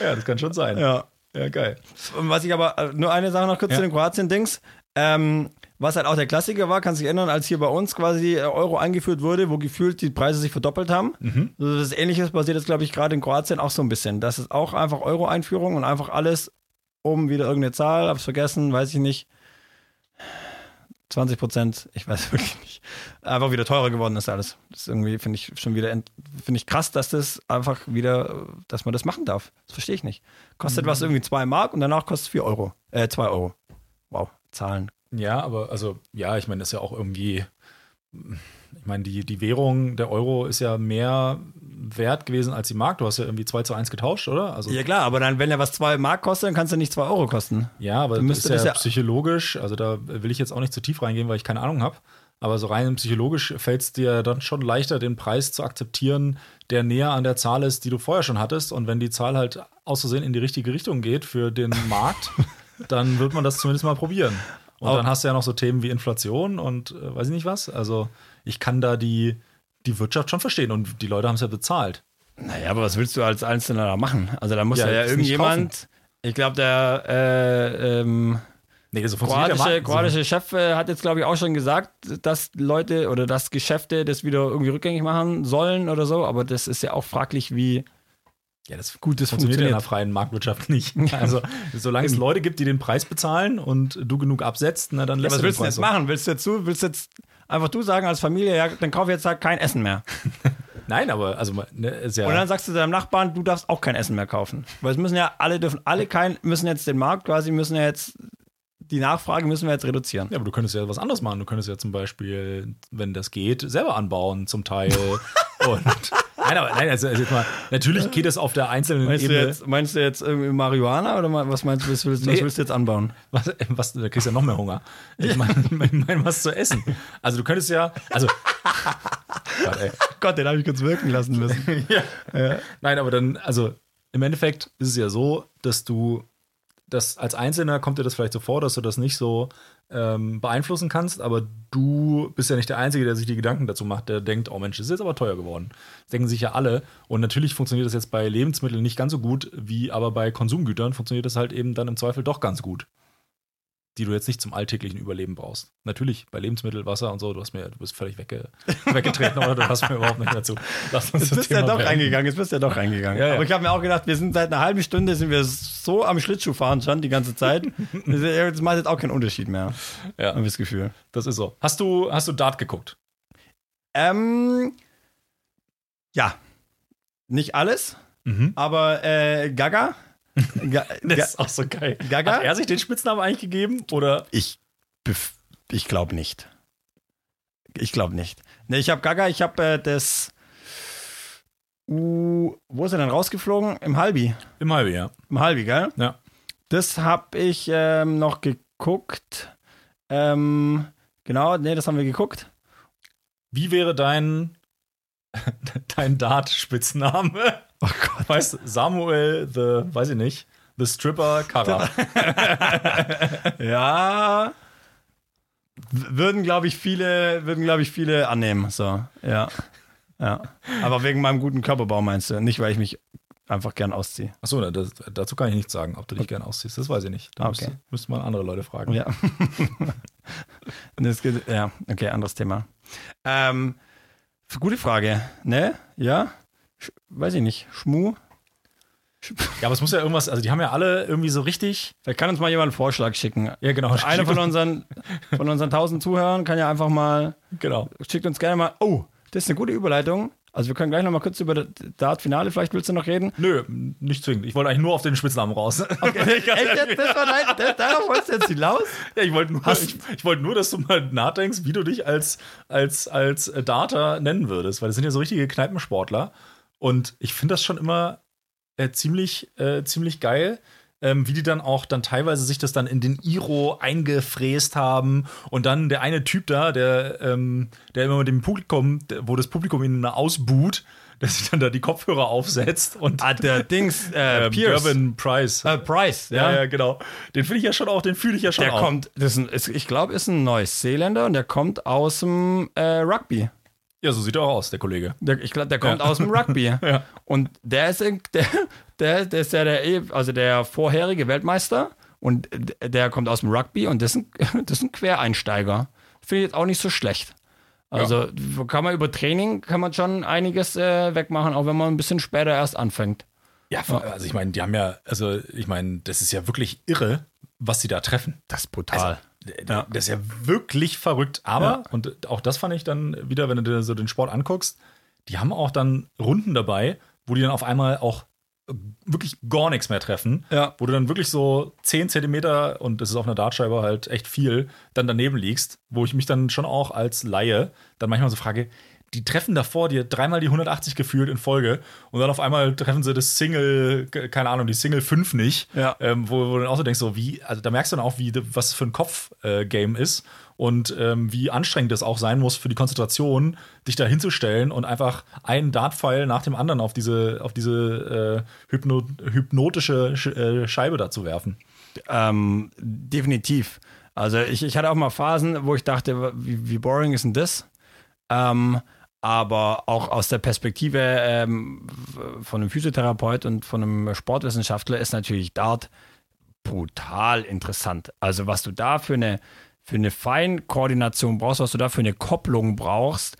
Ja, (laughs) das kann schon sein. Ja. Ja, geil. Und Was ich aber, äh, nur eine Sache noch kurz Ja. zu den Kroatien-Dings. Ähm, was halt auch der Klassiker war, kannst du dich erinnern, als hier bei uns quasi äh, Euro eingeführt wurde, wo gefühlt die Preise sich verdoppelt haben. Also das Ähnliches passiert jetzt, glaube ich, gerade in Kroatien auch so ein bisschen. Das ist auch einfach Euro-Einführung und einfach alles um wieder irgendeine Zahl, hab's vergessen, weiß ich nicht. 20 Prozent, ich weiß (laughs) wirklich nicht. Einfach wieder teurer geworden ist alles. Das ist irgendwie, finde ich schon wieder, finde ich krass, dass das einfach wieder, dass man das machen darf. Das verstehe ich nicht. Kostet was irgendwie 2 Mark und danach kostet es 4 Euro. Äh, 2 Euro. Wow, Zahlen. Ja, aber also, ja, ich meine, das ist ja auch irgendwie, ich meine, die, die Währung, der Euro ist ja mehr wert gewesen als die Mark. Du hast ja irgendwie 2 zu 1 getauscht, oder? Also, Ja klar, aber dann, wenn ja was 2 Mark kostet, dann kann es ja nicht 2 Euro kosten. ja, aber das ist das ja, ja- psychologisch, also da will ich jetzt auch nicht zu tief reingehen, weil ich keine Ahnung habe. Aber so rein psychologisch fällt es dir dann schon leichter, den Preis zu akzeptieren, der näher an der Zahl ist, die du vorher schon hattest. Und wenn die Zahl halt aus Versehen in die richtige Richtung geht für den (laughs) Markt, dann wird man das zumindest mal probieren. Und Aber- dann hast du ja noch so Themen wie Inflation und äh, weiß ich nicht was. Also ich kann da die, die Wirtschaft schon verstehen und die Leute haben es ja bezahlt. Naja, aber was willst du als Einzelner da machen? Also da muss Ja, ja, irgendjemand, ich glaube, der äh, ähm, Nee, so kroatische, kroatische Chef äh, hat jetzt, glaube ich, auch schon gesagt, dass Leute oder dass Geschäfte das wieder irgendwie rückgängig machen sollen oder so, aber das ist ja auch fraglich, wie Ja, das gut das funktioniert ja in einer funktioniert. freien Marktwirtschaft (laughs) nicht. Also, solange es Leute gibt, die den Preis bezahlen und du genug absetzt, na, dann Ja, lässt was du willst du jetzt machen? Willst du jetzt du, willst du jetzt einfach du sagen als Familie, ja, dann kauf jetzt halt kein Essen mehr. (laughs) Nein, aber also ne, ist ja. Und dann sagst du deinem Nachbarn, du darfst auch kein Essen mehr kaufen. Weil es müssen ja alle dürfen alle kein, müssen jetzt den Markt quasi, müssen ja jetzt die Nachfrage müssen wir jetzt reduzieren. ja, aber du könntest ja was anderes machen. Du könntest ja zum Beispiel, wenn das geht, selber anbauen zum Teil. (laughs) und nein, aber nein, also, also mal, natürlich geht es auf der einzelnen Meinst du, Ebene. jetzt, meinst du jetzt irgendwie Marihuana oder was meinst du, was willst, was Nee. willst du jetzt anbauen? Was, was, da kriegst du ja noch mehr Hunger. Ich meine, mein, was zu essen. Also du könntest ja, also (laughs) Gott. Gott, den habe ich kurz wirken lassen müssen. (laughs) Nein, aber dann, also im Endeffekt ist es ja so, dass du das als Einzelner kommt dir das vielleicht so vor, dass du das nicht so ähm, beeinflussen kannst, aber du bist ja nicht der Einzige, der sich die Gedanken dazu macht, der denkt, oh Mensch, das ist jetzt aber teuer geworden. Das denken sich ja alle. Und natürlich funktioniert das jetzt bei Lebensmitteln nicht ganz so gut, wie aber bei Konsumgütern funktioniert das halt eben dann im Zweifel doch ganz gut. Die du jetzt nicht zum alltäglichen Überleben brauchst. Natürlich bei Lebensmittel, Wasser und so, du hast mir, du bist völlig wegge (laughs) weggetreten, oder du hast mir überhaupt nicht dazu. Lass uns Jetzt das bist du ja Thema doch beenden. reingegangen, jetzt bist ja doch reingegangen. Ja, ja. Aber ich habe mir auch gedacht, wir sind seit einer halben Stunde sind wir so am Schlittschuhfahren schon die ganze Zeit. (laughs) Das macht jetzt auch keinen Unterschied mehr, Ja. habe ich das Gefühl. Das ist so. Hast du, hast du Dart geguckt? Ähm, ja, nicht alles, aber äh, Gaga. (laughs) Ga, (laughs) Das ist auch so geil. Gaga? Hat er sich den Spitznamen eigentlich gegeben? Oder? ich ich glaube nicht. Ich glaube nicht. Ne, ich habe Gaga, ich habe äh, das. Uh, wo ist er denn rausgeflogen? Im Halbi. Im Halbe, ja. Im Halbi, gell? Ja. Das habe ich ähm, noch geguckt. Ähm, genau, nee, das haben wir geguckt. Wie wäre dein (laughs) dein Dart-Spitzname. Oh Gott. Weißt du, Samuel, the, weiß ich nicht, the Stripper Cover. (laughs) Ja. Würden, glaube ich, viele, würden, glaube ich, viele annehmen. So, ja. Ja. Aber wegen meinem guten Körperbau meinst du? Nicht, weil ich mich einfach gern ausziehe. Achso, dazu kann ich nichts sagen, ob du dich gern ausziehst. Das weiß ich nicht. Da Okay. müsste, müsste man andere Leute fragen. Ja. (laughs) Geht, ja, okay, anderes Thema. Ähm, gute Frage. Ne? Ja? Weiß ich nicht. Schmu? Ja, aber es muss ja irgendwas, also die haben ja alle irgendwie so richtig. Vielleicht kann uns mal jemand einen Vorschlag schicken. Ja, genau. Einer von unseren, von unseren tausend Zuhörern kann ja einfach mal, Genau. schickt uns gerne mal, oh, das ist eine gute Überleitung. Also wir können gleich noch mal kurz über das Dart-Finale, vielleicht willst du noch reden. Nö, nicht zwingend. Ich wollte eigentlich nur auf den Spitznamen raus. (laughs) Echt jetzt? Das war dein, das, darauf wolltest du jetzt hinaus? Ja, ich wollte nur, ich, ich wollte nur, dass du mal nachdenkst, wie du dich als, als, als Darter nennen würdest, weil das sind ja so richtige Kneipensportler. Und ich finde das schon immer äh, ziemlich, äh, ziemlich geil, ähm, wie die dann auch dann teilweise sich das dann in den Iro eingefräst haben. Und dann der eine Typ da, der, ähm, der immer mit dem Publikum, der- wo das Publikum ihn ausbuht, der sich dann da die Kopfhörer aufsetzt und Ah, der Dings, (laughs) äh, ähm, Pierce. Gervin Price. Äh, Price, ja, ja. ja, genau. Den finde ich ja schon auch, den fühle ich ja schon Der auch. kommt, das ist ein, ich glaube, ist ein Neuseeländer und der kommt aus dem äh, Rugby. Ja, so sieht er auch aus, der Kollege. Der, ich glaube, der kommt Ja. aus dem Rugby. Ja. (laughs) Und der ist, der, der, der ist ja der, eh- also der vorherige Weltmeister und der kommt aus dem Rugby und das ist ein, (laughs) das ist ein Quereinsteiger. Finde ich jetzt auch nicht so schlecht. Also kann man über Training kann man schon einiges äh, wegmachen, auch wenn man ein bisschen später erst anfängt. Ja, also ich meine, die haben ja, also ich meine, das ist ja wirklich irre, was sie da treffen. Das ist brutal. Ja. Das ist ja wirklich verrückt. Aber, und auch das fand ich dann wieder, wenn du dir so den Sport anguckst, die haben auch dann Runden dabei, wo die dann auf einmal auch wirklich gar nichts mehr treffen. Ja. Wo du dann wirklich so 10 Zentimeter, und das ist auf einer Dartscheibe halt echt viel, dann daneben liegst, wo ich mich dann schon auch als Laie dann manchmal so frage, die treffen davor dir dreimal die 180 gefühlt in Folge und dann auf einmal treffen sie das Single, keine Ahnung, die Single 5 nicht. Ja. Ähm, wo, wo du dann auch so denkst, so wie, also da merkst du dann auch, wie was für ein Kopf-Game ist und ähm, wie anstrengend das auch sein muss für die Konzentration, dich da hinzustellen und einfach einen Dartpfeil nach dem anderen auf diese, auf diese äh, hypno hypnotische Sch äh, Scheibe da zu werfen. Ähm, definitiv. Also ich, ich hatte auch mal Phasen, wo ich dachte, wie, wie boring ist denn das? Ähm, aber auch aus der Perspektive ähm, von einem Physiotherapeut und von einem Sportwissenschaftler ist natürlich Dart brutal interessant. Also was du da für eine, für eine Feinkoordination brauchst, was du da für eine Kopplung brauchst,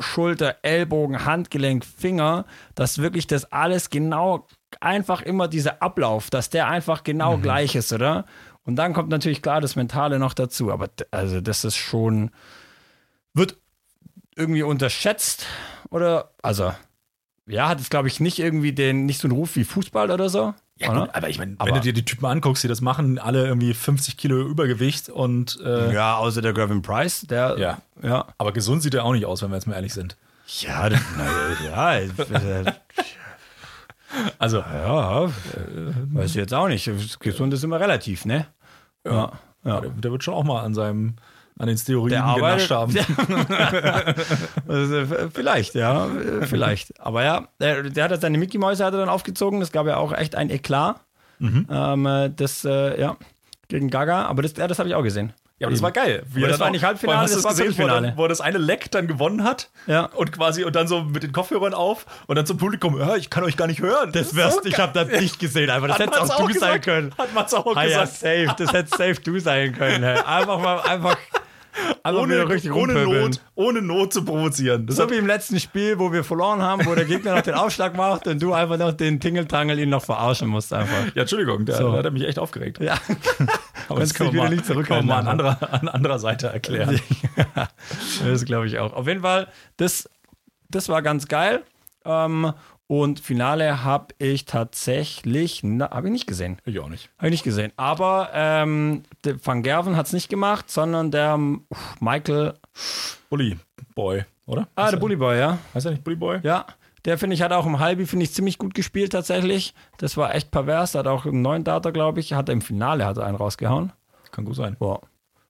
Schulter, Ellbogen, Handgelenk, Finger, dass wirklich das alles genau, einfach immer dieser Ablauf, dass der einfach genau gleich ist, oder? Und dann kommt natürlich klar das Mentale noch dazu. Aber also das ist schon, wird irgendwie unterschätzt oder, also, ja, hat es glaube ich nicht irgendwie den, nicht so einen Ruf wie Fußball oder so. Ja, gut, aber ich meine, wenn du dir die Typen anguckst, die das machen, alle irgendwie 50 Kilo Übergewicht und äh, Ja, außer der Gervin Price, der, Ja. ja, aber gesund sieht er auch nicht aus, wenn wir jetzt mal ehrlich sind. ja, das- na, ja, äh, Also, (laughs) ja, äh, weiß ich jetzt auch nicht. Gesund ist immer relativ, ne? Ja, ja. der, der wird schon auch mal an seinem an den Steroiden genascht haben. (laughs) (laughs) äh, vielleicht, ja, äh, vielleicht. Aber ja, der, der hat seine Mickey Mäuse hat er dann aufgezogen. Das gab ja auch echt ein Eklat. Ähm, äh, das, äh, ja, gegen Gaga. Aber das, ja, das habe ich auch gesehen. Ja, aber das war geil. Wie das dann war auch- nicht Halbfinale, das war gesehen, wo er, Viertelfinale. wo er das eine Leck dann gewonnen hat Ja. und quasi und dann so mit den Kopfhörern auf und dann zum Publikum, ja, ich kann euch gar nicht hören. Das wirst, ich habe das nicht gesehen, aber das hätte man's auch du sein gesagt? können. Hat man's auch Ah, ja, gesagt. safe. Das hätte safe du sein können. Hey. Einfach mal, einfach, einfach ohne, richtig ohne. Not, ohne Not zu provozieren. Das So wie im letzten Spiel, wo wir verloren haben, wo der Gegner noch den Aufschlag macht und du einfach noch den Tingeltangel ihn noch verarschen musst einfach. ja, Entschuldigung, der, So. da hat er mich echt aufgeregt. Ja. (laughs) Aber nicht kann man zurückhalten. mal an anderer, an anderer Seite erklären. (laughs) das glaube ich auch. Auf jeden Fall, das, das war ganz geil. Ähm, und Finale habe ich tatsächlich, habe ich nicht gesehen. Ich auch nicht. Habe ich nicht gesehen. Aber ähm, der Van Gerven hat es nicht gemacht, sondern der uff, Michael, Bully Boy, oder? ah, Heißt der er- Bully Boy, ja. Heißt er nicht Bully Boy? Ja, der finde ich hat auch im Halbi, finde ich, ziemlich gut gespielt tatsächlich. Das war echt pervers. Hat auch einen neuen Data, glaube ich. Hat er im Finale hat er einen rausgehauen. Kann gut sein. Boah.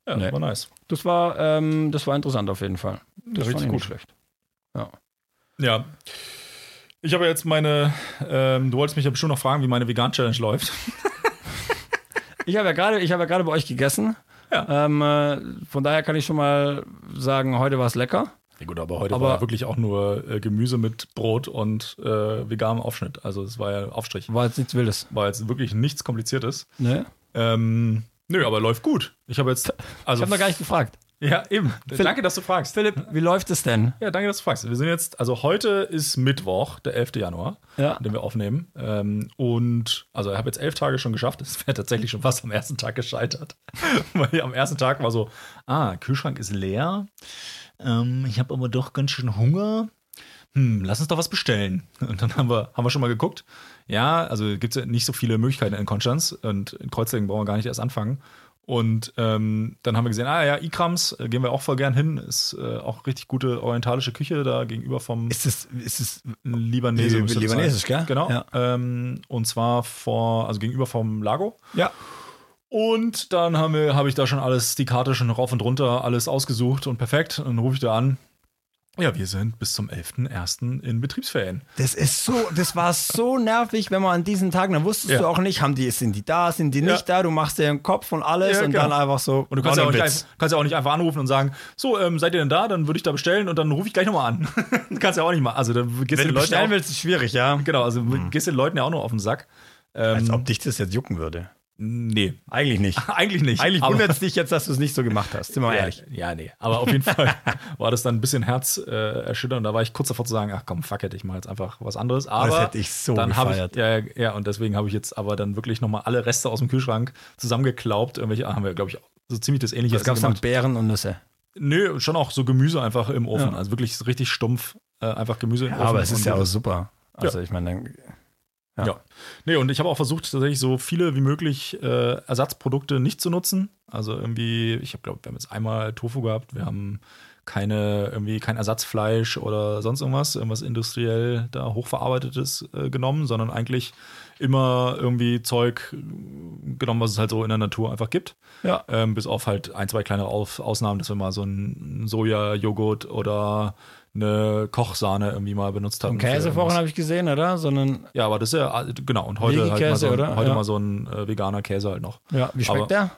Ja, Nee. war nice. Das war, ähm, das war interessant auf jeden Fall. Das fand ich gut. nicht schlecht. Ja. Ja. Ich habe jetzt meine, ähm, du wolltest mich ja bestimmt noch fragen, wie meine Vegan-Challenge läuft. Ich habe ja gerade, ich habe ja gerade bei euch gegessen. Ja. Ähm, äh, von daher kann ich schon mal sagen, heute war es lecker. Ja gut, aber heute Aber- war wirklich auch nur äh, Gemüse mit Brot und äh, veganem Aufschnitt. Also es war ja Aufstrich. War jetzt nichts Wildes. War jetzt wirklich nichts Kompliziertes. Ne? Ähm, nö, aber läuft gut. Ich habe jetzt, also Ich habe noch gar nicht gefragt. Ja eben. danke, dass du fragst. Philipp, wie läuft es denn? Ja, danke, dass du fragst. Wir sind jetzt, also heute ist Mittwoch, der 11. Januar, Ja. dem wir aufnehmen. Ähm, und also ich habe jetzt elf Tage schon geschafft. Es wäre tatsächlich schon fast am ersten Tag gescheitert. (laughs) Weil am ersten Tag war so, ah, Kühlschrank ist leer. Ähm, ich habe aber doch ganz schön Hunger. Hm, lass uns doch was bestellen. Und dann haben wir, haben wir schon mal geguckt. Ja, also gibt es ja nicht so viele Möglichkeiten in Konstanz und in Kreuzlingen brauchen wir gar nicht erst anfangen. Und ähm, dann haben wir gesehen, ah ja, Ikrams, äh, gehen wir auch voll gern hin. Ist äh, auch richtig gute orientalische Küche da gegenüber vom Ist es, ist es Libanese. Das libanesisch, sein. gell? Genau. Ja. Ähm, und zwar vor, also gegenüber vom Lago. Ja. Und dann haben wir, habe ich da schon alles, die Karte schon rauf und runter, alles ausgesucht und perfekt. Und dann rufe ich da an. Ja, wir sind bis zum 11.01. in Betriebsferien. Das ist so, das war so nervig, wenn man an diesen Tagen, dann wusstest Ja. du auch nicht, haben die, sind die da, sind die nicht da, du machst dir den Kopf und alles Ja, und genau. dann einfach so. Und du kannst ja, auch nicht, kannst ja auch nicht einfach anrufen und sagen, so, ähm, seid ihr denn da? Dann würde ich da bestellen und dann rufe ich gleich nochmal an. (laughs) kannst ja auch nicht mal. Also dann gehst Wenn den du Leuten bestellen auch, willst, ist schwierig, ja. Genau, also gehst den Leuten ja auch noch auf den Sack. Ähm, Als ob dich das jetzt jucken würde. Nee, Eigentlich nicht. (laughs) eigentlich nicht. Eigentlich wundert es dich jetzt, dass du es nicht so gemacht hast. Sind wir mal (laughs) Ja, ehrlich. ja, nee. Aber auf jeden (laughs) Fall war das dann ein bisschen herzerschütternd. Äh, erschütternd. da war ich kurz davor zu sagen, ach komm, fuck it, ich mache jetzt einfach was anderes. Aber hätte ich so dann habe ich, gefeiert. ja, ja, und deswegen habe ich jetzt aber dann wirklich nochmal alle Reste aus dem Kühlschrank zusammengeklaubt. Irgendwelche, ah, haben wir, glaube ich, so ziemlich das ähnliche Was gab es dann? Beeren und Nüsse. Nö, schon auch so Gemüse einfach im Ofen. Ja. Also wirklich richtig stumpf, äh, einfach Gemüse im Ja, Ofen. aber es ist ja auch das- super. Also ich meine, dann- Ja. Ja. Nee, und ich habe auch versucht, tatsächlich so viele wie möglich äh, Ersatzprodukte nicht zu nutzen. Also irgendwie, ich habe glaube, wir haben jetzt einmal Tofu gehabt, wir haben keine, irgendwie kein Ersatzfleisch oder sonst irgendwas, irgendwas industriell da hochverarbeitetes äh, genommen, sondern eigentlich immer irgendwie Zeug äh, genommen, was es halt so in der Natur einfach gibt. ja. Ähm, bis auf halt ein, zwei kleinere auf Ausnahmen, dass wir mal so einen Soja-Joghurt oder eine Kochsahne irgendwie mal benutzt haben. Und Käse vorhin habe ich gesehen, oder? Sondern, Ja, aber das ist ja, genau, und heute, halt mal so, ein- oder? heute Ja. mal so ein äh, veganer Käse halt noch. ja, wie schmeckt Aber- der?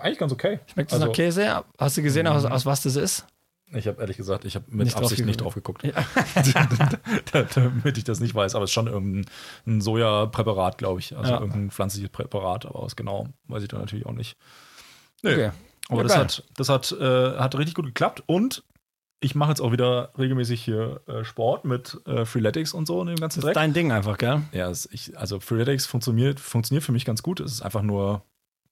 Eigentlich ganz okay. Schmeckt das Also- nach Käse? Hast du gesehen, aus, aus was das ist? Ich habe ehrlich gesagt, ich habe mit Nicht drauf Absicht nicht drauf geguckt, (laughs) damit ich das nicht weiß. Aber es ist schon irgendein ein Sojapräparat, glaube ich. Also Ja. irgendein pflanzliches Präparat, aber was genau, weiß ich dann natürlich auch nicht. Nee. Okay. Aber Ja, das, geil. hat, das hat, äh, hat richtig gut geklappt und ich mache jetzt auch wieder regelmäßig hier äh, Sport mit äh, Freeletics und so und dem ganzen Das ist Dreck. dein Ding einfach, gell? Ja, ich, also Freeletics funktioniert, funktioniert für mich ganz gut. Es ist einfach nur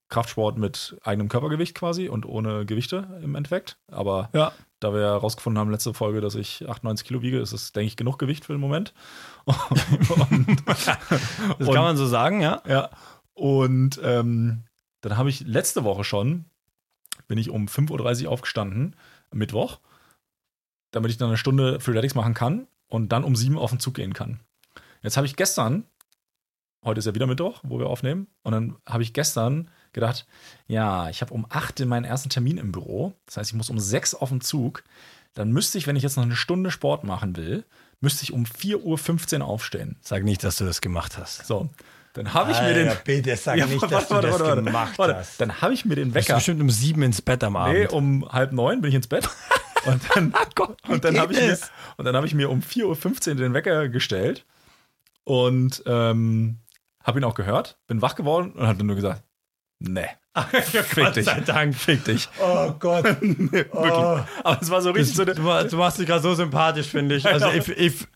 Kraftsport mit eigenem Körpergewicht quasi und ohne Gewichte im Endeffekt. Aber Ja. da wir herausgefunden haben, letzte Folge, dass ich 98 Kilo wiege, ist es, denke ich, genug Gewicht für den Moment. (laughs) und, (laughs) Das kann man so sagen, ja. ja. Und ähm, dann habe ich letzte Woche schon, bin ich um 5.30 Uhr aufgestanden, Mittwoch, damit ich dann eine Stunde Freeletics machen kann und dann um 7 Uhr auf den Zug gehen kann. Jetzt habe ich gestern, heute ist ja wieder Mittwoch, wo wir aufnehmen, und dann habe ich gestern gedacht, ja, ich habe um 8 meinen ersten Termin im Büro, das heißt, ich muss um 6 auf den Zug, dann müsste ich, wenn ich jetzt noch eine Stunde Sport machen will, müsste ich um 4.15 Uhr aufstehen. Sag nicht, dass du das gemacht hast. So, dann habe ich mir den... bitte sag Ja, warte, warte, warte, warte. Warte, hast. Dann habe ich mir den Du bist Wecker. bestimmt um sieben ins Bett am Abend. Nee, um halb neun bin ich ins Bett. Und dann, (laughs) und dann habe ich, mir- das? und dann hab ich mir um 4.15 Uhr den Wecker gestellt und ähm, habe ihn auch gehört, bin wach geworden und habe dann nur gesagt, nee, (laughs) fick Gott dich. sei Dank. Fick dich. Oh Gott. (laughs) Wirklich. Aber es war so richtig so. Du, du machst dich gerade so sympathisch, finde ich. Also ich, ich,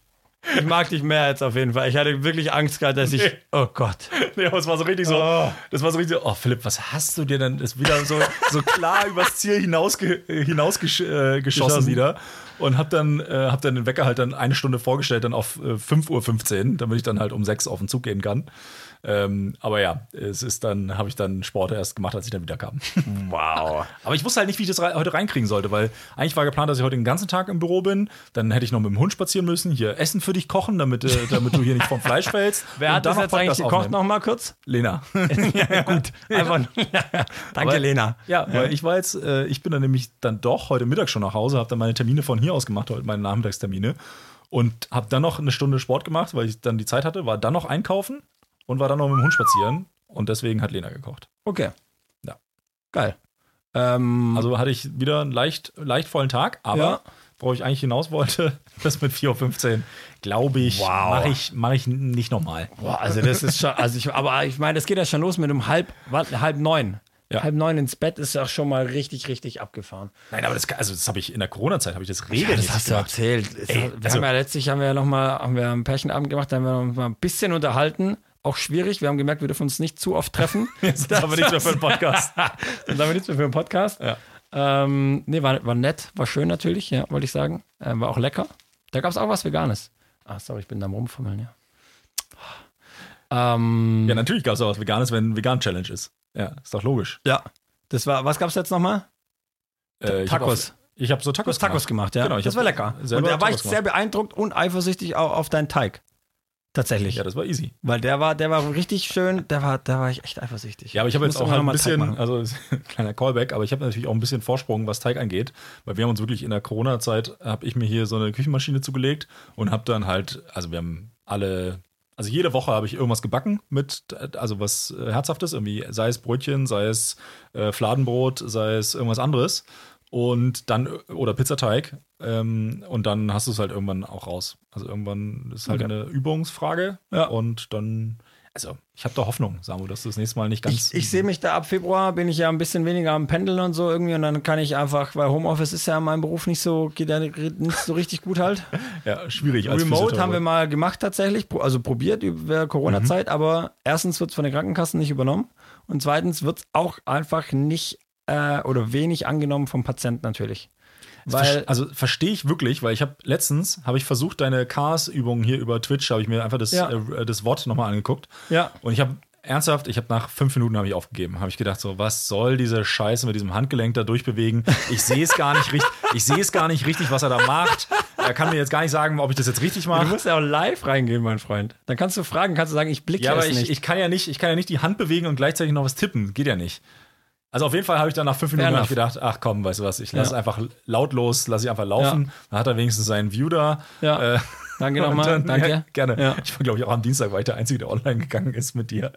ich mag dich mehr jetzt auf jeden Fall. Ich hatte wirklich Angst gehabt, dass ich. Nee. Oh Gott. Nee, aber es war so richtig so. Oh. Das war so richtig so, oh Philipp, was hast du dir denn? Ist wieder so, so klar (laughs) übers Ziel hinausge hinausgeschossen äh, Geschossen. wieder. Und hab dann, äh, hab dann den Wecker halt dann eine Stunde vorgestellt, dann auf äh, 5.15 Uhr, damit ich dann halt um 6 auf den Zug gehen kann. Ähm, aber ja, es ist dann, habe ich dann Sport erst gemacht, als ich dann wieder kam. (laughs) Wow. Aber ich wusste halt nicht, wie ich das rei- heute reinkriegen sollte, weil eigentlich war geplant, dass ich heute den ganzen Tag im Büro bin. Dann hätte ich noch mit dem Hund spazieren müssen, hier Essen für dich kochen, damit, äh, damit du hier nicht vom Fleisch fällst. (laughs) Wer hat das jetzt eigentlich Podcast gekocht aufnehmen. noch mal kurz? Lena. (laughs) ja, gut. Einfach. Danke, Aber- Lena. Ja, weil ich war jetzt, äh, ich bin dann nämlich dann doch heute Mittag schon nach Hause, habe dann meine Termine von hier aus gemacht, heute meine Nachmittagstermine. Und habe dann noch eine Stunde Sport gemacht, weil ich dann die Zeit hatte, war dann noch einkaufen und war dann noch mit dem Hund spazieren. Und deswegen hat Lena gekocht. Okay. Ja. Geil. Ähm, Also hatte ich wieder einen leicht, leicht vollen Tag, aber Ja. worauf ich eigentlich hinaus wollte, (laughs) das mit 4.15 Uhr, glaube ich, Wow. mache ich, mach ich nicht nochmal. boah, also das ist schon, also ich, aber ich meine, das geht ja schon los mit um halb, halb neun. Ja. Halb neun ins Bett ist ja schon mal richtig, richtig abgefahren. Nein, aber das, also das habe ich in der Corona-Zeit, habe ich das Ja, regelmäßig das hast du gemacht. erzählt. Es- Ey, wir also- haben ja letztlich haben wir ja noch mal, haben wir einen Pärchenabend gemacht, da haben wir noch mal ein bisschen unterhalten. Auch schwierig. Wir haben gemerkt, wir dürfen uns nicht zu oft treffen. (laughs) Das ist aber nichts mehr für einen Podcast. (laughs) Dann haben wir nichts mehr für einen Podcast. Ja. Ähm, nee, war, war nett, war schön natürlich, ja, wollte ich sagen. Ähm, war auch lecker. Da gab es auch was Veganes. Ah, sorry, ich bin da am Rumfummeln, ja. Ähm, Ja, natürlich gab es auch was Veganes, wenn ein Vegan-Challenge ist. Ja, ist doch logisch. ja. Das war, was gab es jetzt nochmal? Äh, ich hab Tacos. Ich habe so Du Tacos, Tacos gemacht, ja. Genau, ich das hab war lecker. Und da war ich sehr beeindruckt und eifersüchtig auch auf deinen Teig. Tatsächlich. Ja, das war easy. Weil der war, der war richtig schön, der war, da war ich echt eifersüchtig. Ja, aber ich habe jetzt auch halt ein bisschen, also (laughs) kleiner Callback, aber ich habe natürlich auch ein bisschen Vorsprung, was Teig angeht, weil wir haben uns wirklich in der Corona-Zeit, habe ich mir hier so eine Küchenmaschine zugelegt und habe dann halt, also wir haben alle, also jede Woche habe ich irgendwas gebacken mit, also was äh, Herzhaftes, irgendwie, sei es Brötchen, sei es äh, Fladenbrot, sei es irgendwas anderes und dann, oder Pizzateig ähm, und dann hast du es halt irgendwann auch raus. Also irgendwann ist halt Okay. eine Übungsfrage Ja. und dann, also ich habe da Hoffnung, Samu, dass du das nächste Mal nicht ganz Ich, ich sehe mich da ab Februar, bin ich ja ein bisschen weniger am Pendeln und so irgendwie und dann kann ich einfach, weil Homeoffice ist ja in meinem Beruf nicht so, geht ja nicht so richtig gut halt. (laughs) Ja, schwierig als Remote haben wir mal gemacht tatsächlich, also probiert über Corona-Zeit, aber erstens wird es von den Krankenkassen nicht übernommen und zweitens wird es auch einfach nicht äh, oder wenig angenommen vom Patienten natürlich. Weil, Weil, also verstehe ich wirklich, weil ich habe letztens habe ich versucht deine Cars-Übungen hier über Twitch habe ich mir einfach das, Ja. äh, das Wort nochmal angeguckt ja, und ich habe ernsthaft, ich habe nach fünf Minuten habe ich aufgegeben, habe ich gedacht so, was soll diese Scheiße mit diesem Handgelenk da durchbewegen? Ich sehe es gar nicht richtig, (laughs) ich sehe es gar nicht richtig, was er da macht. Er kann mir jetzt gar nicht sagen, ob ich das jetzt richtig du mache. musst ja auch live reingehen, mein Freund. Dann kannst du fragen, kannst du sagen, ich blicke Ja, aber es ich, nicht. ich kann ja nicht, ich kann ja nicht die Hand bewegen und gleichzeitig noch was tippen, geht ja nicht. Also auf jeden Fall habe ich dann nach fünf Minuten ich gedacht, ach komm, weißt du was, ich lasse Ja. einfach lautlos, lasse ich einfach laufen. Dann hat er wenigstens seinen View da. Ja. Äh, Danke nochmal, danke. Ja, gerne. Ja. Ich war, glaube ich, auch am Dienstag, weil ich der Einzige, der online gegangen ist mit dir.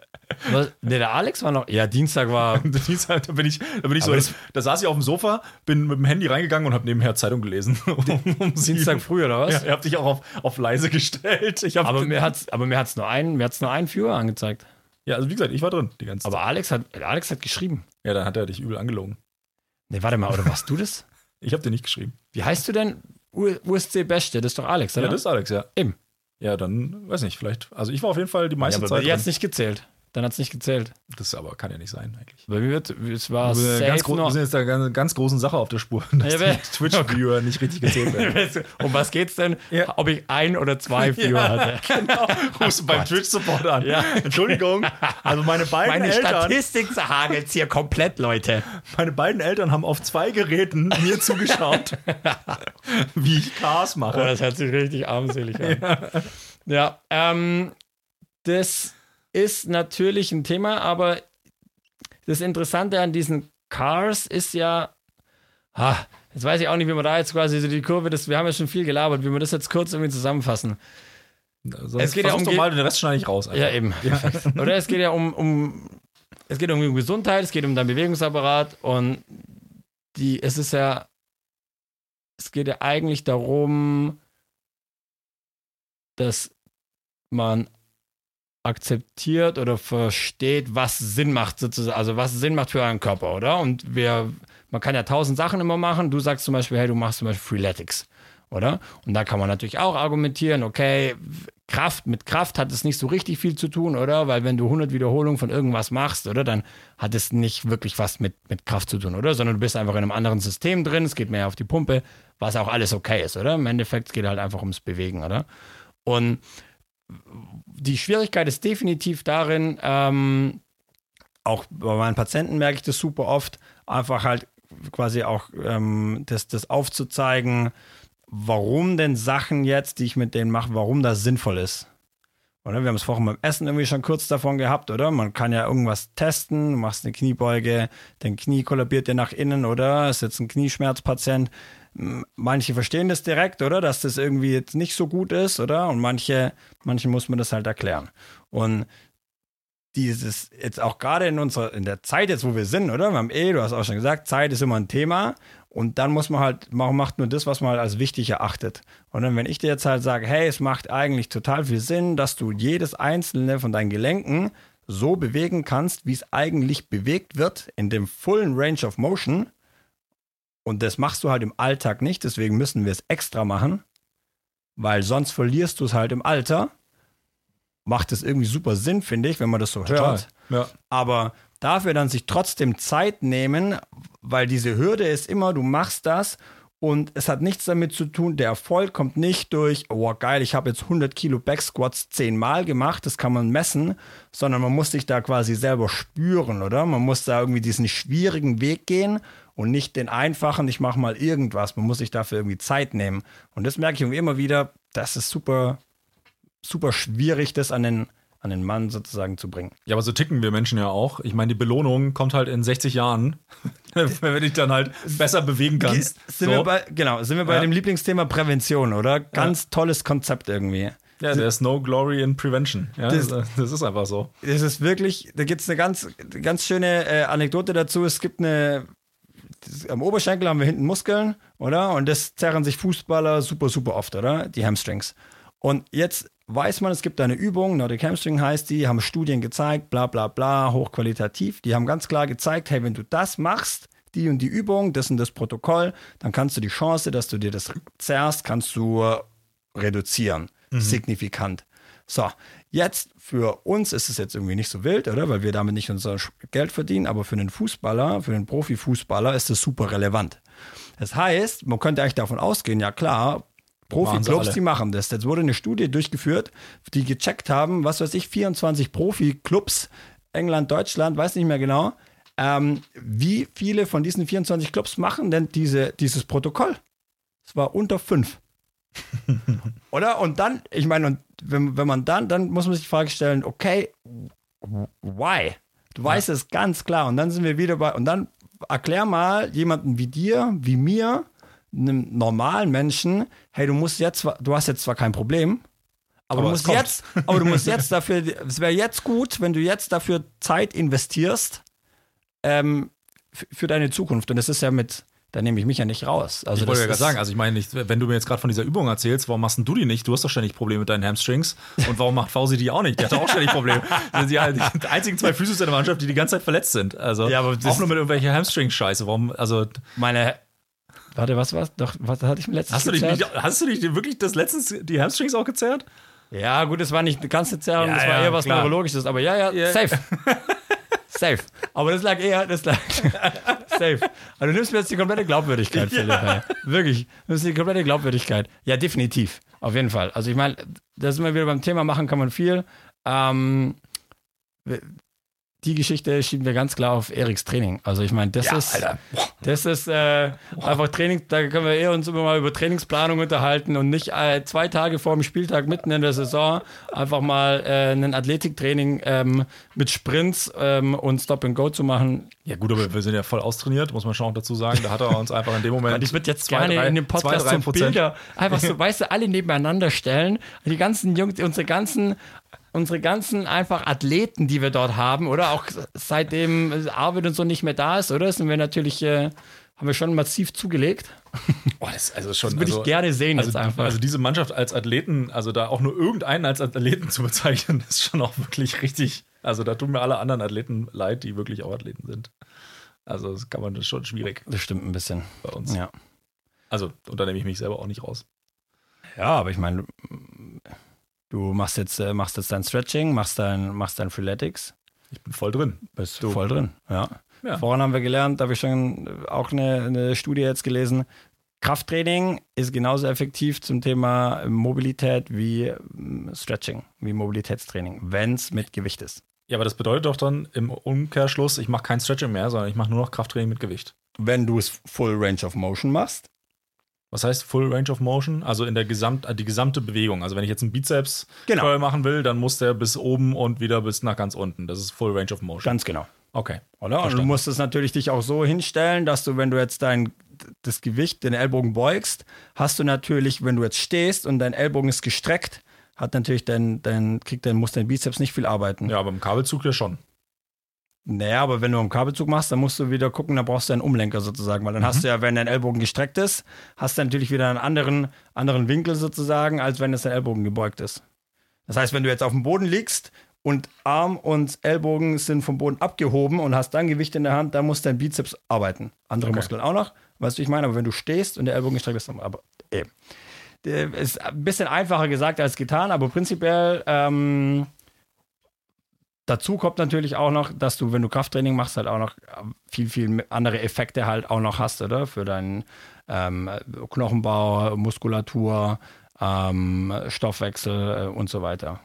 Was? Nee, der Alex war noch. Ja, Dienstag war. (laughs) Dienstag, da bin ich, da bin ich so, das, da saß ich auf dem Sofa, bin mit dem Handy reingegangen und habe nebenher Zeitung gelesen. (laughs) um, um Dienstag früh, oder was? Ja, ihr habt dich auch auf, auf leise gestellt. Ich hab, Aber (laughs) mir hat's, aber mir hat's nur einen, mir hat's nur einen Viewer angezeigt. Ja, also wie gesagt, ich war drin die ganze Zeit. Aber Alex hat, Alex hat geschrieben. Ja, dann hat er dich übel angelogen. Nee, warte mal, oder warst du das? (laughs) Ich habe dir nicht geschrieben. Wie heißt du denn? USC Beste, das ist doch Alex, oder? Ja, das ist Alex, ja. Eben. Ja, dann, weiß nicht, vielleicht. Also ich war auf jeden Fall die Ja, meiste aber Zeit. hat's drin. nicht gezählt. Dann hat's nicht gezählt. Das aber kann ja nicht sein, eigentlich. Bei mir wird, es war Wir ganz gro- wir sind jetzt da ganz, ganz großen Sache auf der Spur, dass Ja, die Twitch-Viewer (laughs) nicht richtig gezählt werden. um was geht's denn? Ja. Ob ich ein oder zwei (laughs) Viewer hatte. genau. (laughs) Rufst du beim Twitch-Support an. Ja. Entschuldigung, also meine beiden Meine Eltern, Statistik zerhagelt's hier komplett, Leute. meine beiden Eltern haben auf zwei Geräten mir zugeschaut, wie ich Cars Oh, mache. das hört sich richtig armselig an. Ja, ähm, das ist natürlich ein Thema, aber das Interessante an diesen Cars ist ja, ah, jetzt weiß ich auch nicht, wie man da jetzt quasi so die Kurve, das, wir haben ja schon viel gelabert, wie wir das jetzt kurz irgendwie zusammenfassen. Sonst Es geht ja um doch mal, den Rest schneide ich raus. einfach. Ja, eben. Perfekt. (laughs) Oder es geht ja um, um, es geht irgendwie um Gesundheit, es geht um deinen Bewegungsapparat und die, es ist ja, es geht ja eigentlich darum, dass man akzeptiert oder versteht, was Sinn macht sozusagen, also was Sinn macht für euren Körper, oder? Und wir, man kann ja tausend Sachen immer machen. Du sagst zum Beispiel, hey, du machst zum Beispiel Freeletics, oder? Und da kann man natürlich auch argumentieren, okay, Kraft, mit Kraft hat es nicht so richtig viel zu tun, oder? Weil wenn du 100 Wiederholungen von irgendwas machst, oder? Dann hat es nicht wirklich was mit, mit Kraft zu tun, oder? Sondern du bist einfach in einem anderen System drin, es geht mehr auf die Pumpe, was auch alles okay ist, oder? Im Endeffekt es geht halt einfach ums Bewegen, oder? Und die Schwierigkeit ist definitiv darin, ähm, auch bei meinen Patienten merke ich das super oft, einfach halt quasi auch ähm, das, das aufzuzeigen, warum denn Sachen jetzt, die ich mit denen mache, warum das sinnvoll ist. Oder wir haben es vorhin beim Essen irgendwie schon kurz davon gehabt, oder? Man kann ja irgendwas testen, machst eine Kniebeuge, dein Knie kollabiert dir nach innen, oder? Ist jetzt ein Knieschmerzpatient. Manche verstehen das direkt, oder? Dass das irgendwie jetzt nicht so gut ist, oder? Und manche, manche muss man das halt erklären. Und dieses jetzt auch gerade in unserer, in der Zeit jetzt, wo wir sind, oder? Wir haben eh, du hast auch schon gesagt, Zeit ist immer ein Thema. Und dann muss man halt, man macht nur das, was man halt als wichtig erachtet. Und dann, wenn ich dir jetzt halt sage, hey, es macht eigentlich total viel Sinn, dass du jedes einzelne von deinen Gelenken so bewegen kannst, wie es eigentlich bewegt wird, in dem vollen Range of Motion. Und das machst du halt im Alltag nicht, deswegen müssen wir es extra machen, weil sonst verlierst du es halt im Alter. Macht es irgendwie super Sinn, finde ich, wenn man das so Total. hört. Ja. Aber dafür dann sich trotzdem Zeit nehmen, weil diese Hürde ist immer, du machst das und es hat nichts damit zu tun, der Erfolg kommt nicht durch, oh geil, ich habe jetzt 100 Kilo Backsquats zehnmal gemacht, das kann man messen, sondern man muss sich da quasi selber spüren, oder? Man muss da irgendwie diesen schwierigen Weg gehen und nicht den einfachen, ich mache mal irgendwas. Man muss sich dafür irgendwie Zeit nehmen. Und das merke ich irgendwie immer wieder, das ist super, super schwierig, das an den, an den Mann sozusagen zu bringen. Ja, aber so ticken wir Menschen ja auch. Ich meine, die Belohnung kommt halt in 60 Jahren, (laughs) wenn du dich dann halt besser bewegen kannst. Sind so. wir bei, genau, sind wir bei Ja. dem Lieblingsthema Prävention, oder? Ganz tolles Konzept irgendwie. ja, there's no glory in prevention. Ja, Das- das, das ist einfach so. Es ist wirklich, da gibt es eine ganz, ganz schöne äh, Anekdote dazu. Es gibt eine, das, am Oberschenkel haben wir hinten Muskeln, oder? Und das zerren sich Fußballer super, super oft, oder? Die Hamstrings. Und jetzt weiß man, es gibt eine Übung, Nordic Hamstring heißt die, haben Studien gezeigt, bla bla bla, hochqualitativ. Die haben ganz klar gezeigt, hey, wenn du das machst, die und die Übung, das und das Protokoll, dann kannst du die Chance, dass du dir das zerrst, kannst du äh, reduzieren. Signifikant. So, jetzt für uns ist es jetzt irgendwie nicht so wild, oder? Weil wir damit nicht unser Geld verdienen, aber für einen Fußballer, für einen Profifußballer ist das super relevant. Das heißt, man könnte eigentlich davon ausgehen, ja klar, Profi-Clubs, die machen das. Jetzt wurde eine Studie durchgeführt, die gecheckt haben, was weiß ich, 24 Profi-Clubs, England, Deutschland, weiß nicht mehr genau, ähm, wie viele von diesen 24 Clubs machen denn diese, dieses Protokoll? Es war unter fünf. (laughs) Oder? Und dann, ich meine, und wenn, wenn man dann, dann muss man sich die Frage stellen, okay, why? Du weißt es ganz klar. Und dann sind wir wieder bei, und dann erklär mal jemanden wie dir, wie mir, einem normalen Menschen, hey, du musst jetzt, du hast jetzt zwar kein Problem, aber, Aber du musst kommt. jetzt, aber du musst jetzt dafür, es wäre jetzt gut, wenn du jetzt dafür Zeit investierst ähm, für deine Zukunft. Und das ist ja mit, da nehme ich mich ja nicht raus. Also Ich wollte ja gerade sagen, also ich meine, nicht, wenn du mir jetzt gerade von dieser Übung erzählst, warum machst du die nicht? Du hast doch ständig Probleme mit deinen Hamstrings. Und warum macht Fausi die auch nicht? Die hat auch ständig Probleme. (laughs) Das sind die, die einzigen zwei Füße in der Mannschaft, die die ganze Zeit verletzt sind. Also Ja, aber auch nur mit irgendwelcher Hamstring-Scheiße. Warum, also meine. Warte, was war Doch, was hatte ich mir letztens hast du, dich hast du dich wirklich das letztens die Hamstrings auch gezerrt? Ja, gut, es war nicht eine ganze Zerrung, Ja, das war ja, eher was klar. Neurologisches, aber ja, ja, Ja. safe. (laughs) safe. Aber das lag eher, das lag (laughs) safe. Also du nimmst mir jetzt die komplette Glaubwürdigkeit, (laughs) Philipp. ey. Wirklich, du nimmst die komplette Glaubwürdigkeit. Ja, definitiv. Auf jeden Fall. Also ich meine, da sind wir wieder beim Thema, machen kann man viel. Ähm, die Geschichte schieben wir ganz klar auf Eriks Training. Also ich meine, das ist, das ist äh, einfach Training, da können wir eher uns immer mal über Trainingsplanung unterhalten und nicht äh, zwei Tage vor dem Spieltag mitten in der Saison einfach mal äh, ein Athletiktraining ähm, mit Sprints ähm, und Stop and Go zu machen. Ja, gut, aber wir sind ja voll austrainiert, muss man schon auch dazu sagen. Da hat er uns einfach in dem Moment. Und (laughs) ich würde jetzt zwei, gerne drei- in dem Podcast zwei, drei so Bilder einfach so, weißt du, alle nebeneinander stellen. Die ganzen Jungs, unsere ganzen, unsere ganzen einfach Athleten, die wir dort haben, oder auch seitdem Arvid und so nicht mehr da ist, oder? Sind wir natürlich, äh, haben wir schon massiv zugelegt. (laughs) Oh, das, also schon, Das würde also, ich gerne sehen also, jetzt einfach. also diese Mannschaft als Athleten, also da auch nur irgendeinen als Athleten (laughs) zu bezeichnen, ist schon auch wirklich richtig. Also da tun mir alle anderen Athleten leid, die wirklich auch Athleten sind. Also das kann man das ist schon schwierig das stimmt ein bisschen. bei uns. Ja. Also und da nehme ich mich selber auch nicht raus. Ja, aber ich meine, du machst jetzt, äh, machst jetzt dein Stretching, machst dein, machst dein Freeletics, Ich bin voll drin. bist Du. voll drin. Ja. Ja. Voran haben wir gelernt, da habe ich schon auch eine, eine Studie jetzt gelesen. Krafttraining ist genauso effektiv zum Thema Mobilität wie ähm, Stretching, wie Mobilitätstraining, wenn es mit Gewicht ist. Ja, aber das bedeutet doch dann im Umkehrschluss, ich mache kein Stretching mehr, sondern ich mache nur noch Krafttraining mit Gewicht. Wenn du es Full Range of Motion machst, Was heißt Full Range of Motion? Also in der Gesamt, die gesamte Bewegung. Also wenn ich jetzt einen Bizeps Genau. Machen will, dann muss der bis oben und wieder bis nach ganz unten. Das ist Full Range of Motion. Ganz genau. okay. Oder? Und du musst es natürlich dich auch so hinstellen, dass du, wenn du jetzt dein das Gewicht, den Ellbogen beugst, hast du natürlich, wenn du jetzt stehst und dein Ellbogen ist gestreckt, hat natürlich dein, dein, kriegt dein, muss dein Bizeps nicht viel arbeiten. Ja, aber im Kabelzug ja schon. Naja, aber wenn du einen Kabelzug machst, dann musst du wieder gucken, da brauchst du einen Umlenker sozusagen, weil dann hast du ja, wenn dein Ellbogen gestreckt ist, hast du natürlich wieder einen anderen, anderen Winkel sozusagen, als wenn es dein Ellbogen gebeugt ist. Das heißt, wenn du jetzt auf dem Boden liegst und Arm und Ellbogen sind vom Boden abgehoben und hast dann Gewicht in der Hand, dann muss dein Bizeps arbeiten. Andere Okay. Muskeln auch noch, weißt du, wie ich meine? Aber wenn du stehst und der Ellbogen gestreckt ist, dann aber eben. Der Ist ein bisschen einfacher gesagt als getan, aber prinzipiell ähm, Dazu kommt natürlich auch noch, dass du, wenn du Krafttraining machst, halt auch noch viel, viel andere Effekte halt auch noch hast, oder? Für deinen ähm, Knochenbau, Muskulatur, ähm, Stoffwechsel äh, und so weiter.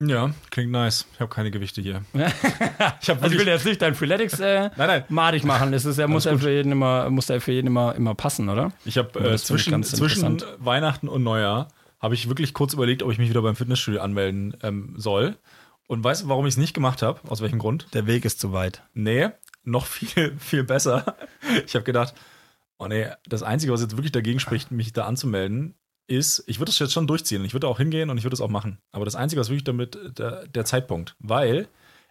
Ja, klingt nice. Ich habe keine Gewichte hier. (laughs) ich, also ich will jetzt nicht dein Freeletics äh, Nein, nein. madig machen. Das ist, er muss ja für jeden immer, muss ja für jeden immer, immer passen, oder? Ich habe äh, finde ich zwischen, zwischen. Weihnachten und Neujahr habe ich wirklich kurz überlegt, ob ich mich wieder beim Fitnessstudio anmelden ähm, soll. Und weißt du, warum ich es nicht gemacht habe? Aus welchem Grund? Der Weg ist zu weit. Nee, noch viel, (laughs) viel besser. Ich habe gedacht, oh nee, das Einzige, was jetzt wirklich dagegen spricht, mich da anzumelden, ist, ich würde das jetzt schon durchziehen. Ich würde auch hingehen und ich würde es auch machen. Aber das Einzige, was wirklich damit, äh, der, der Zeitpunkt. Weil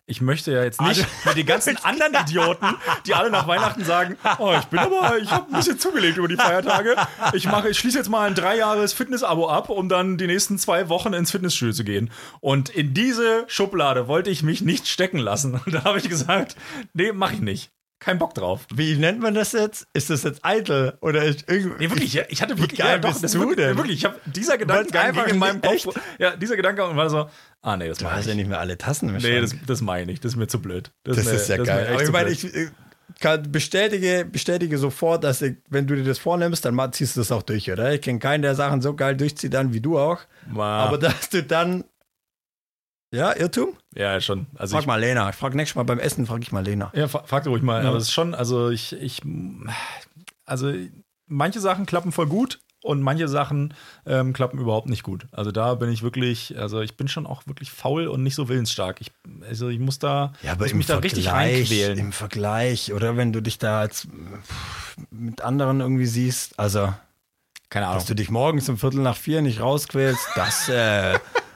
ich möchte ja jetzt nicht mit den ganzen (laughs) anderen Idioten, die alle nach Weihnachten sagen, oh, ich bin aber, ich habe ein bisschen zugelegt über die Feiertage. Ich mache, ich schließe jetzt mal ein drei Jahres Fitness-Abo ab, um dann die nächsten zwei Wochen ins Fitnessstudio zu gehen. Und in diese Schublade wollte ich mich nicht stecken lassen. Und (laughs) da habe ich gesagt, nee, mache ich nicht. Kein Bock drauf. Wie nennt man das jetzt? Ist das jetzt eitel? Oder ist irgendwie. Nee, wirklich, ich hatte wirklich, geil ja, doch, bist das du wirklich, denn? wirklich, ich habe dieser Gedankengang einfach in meinem Kopf. Ja, dieser Gedankengang war so, ah nee, das Du hast ich ja nicht mehr alle Tassen im Nee, das, das meine ich. Das ist mir zu blöd. Das mir- ist ja mir geil. Aber ich meine, ich äh, kann, bestätige, bestätige sofort, dass ich, wenn du dir das vornimmst, dann ziehst du das auch durch, oder? Ich kenne keinen, der Sachen so geil durchzieht dann wie du auch. Ma- Aber (laughs) dass du dann. Ja, Irrtum? ja, schon. Also Frag ich, mal Lena. Ich frag nächstes Mal beim Essen, frag ich mal Lena. ja, fra- frag ruhig mal. Ja. Aber es ist schon, also ich, ich, also manche Sachen klappen voll gut und manche Sachen ähm, klappen überhaupt nicht gut. Also da bin ich wirklich, also ich bin schon auch wirklich faul und nicht so willensstark. Ich, also ich muss da, muss mich da richtig reinquälen. im Vergleich, oder wenn du dich da jetzt mit anderen irgendwie siehst, also, Keine Ahnung. dass du dich morgens um Viertel nach vier nicht rausquälst, das, äh, (laughs)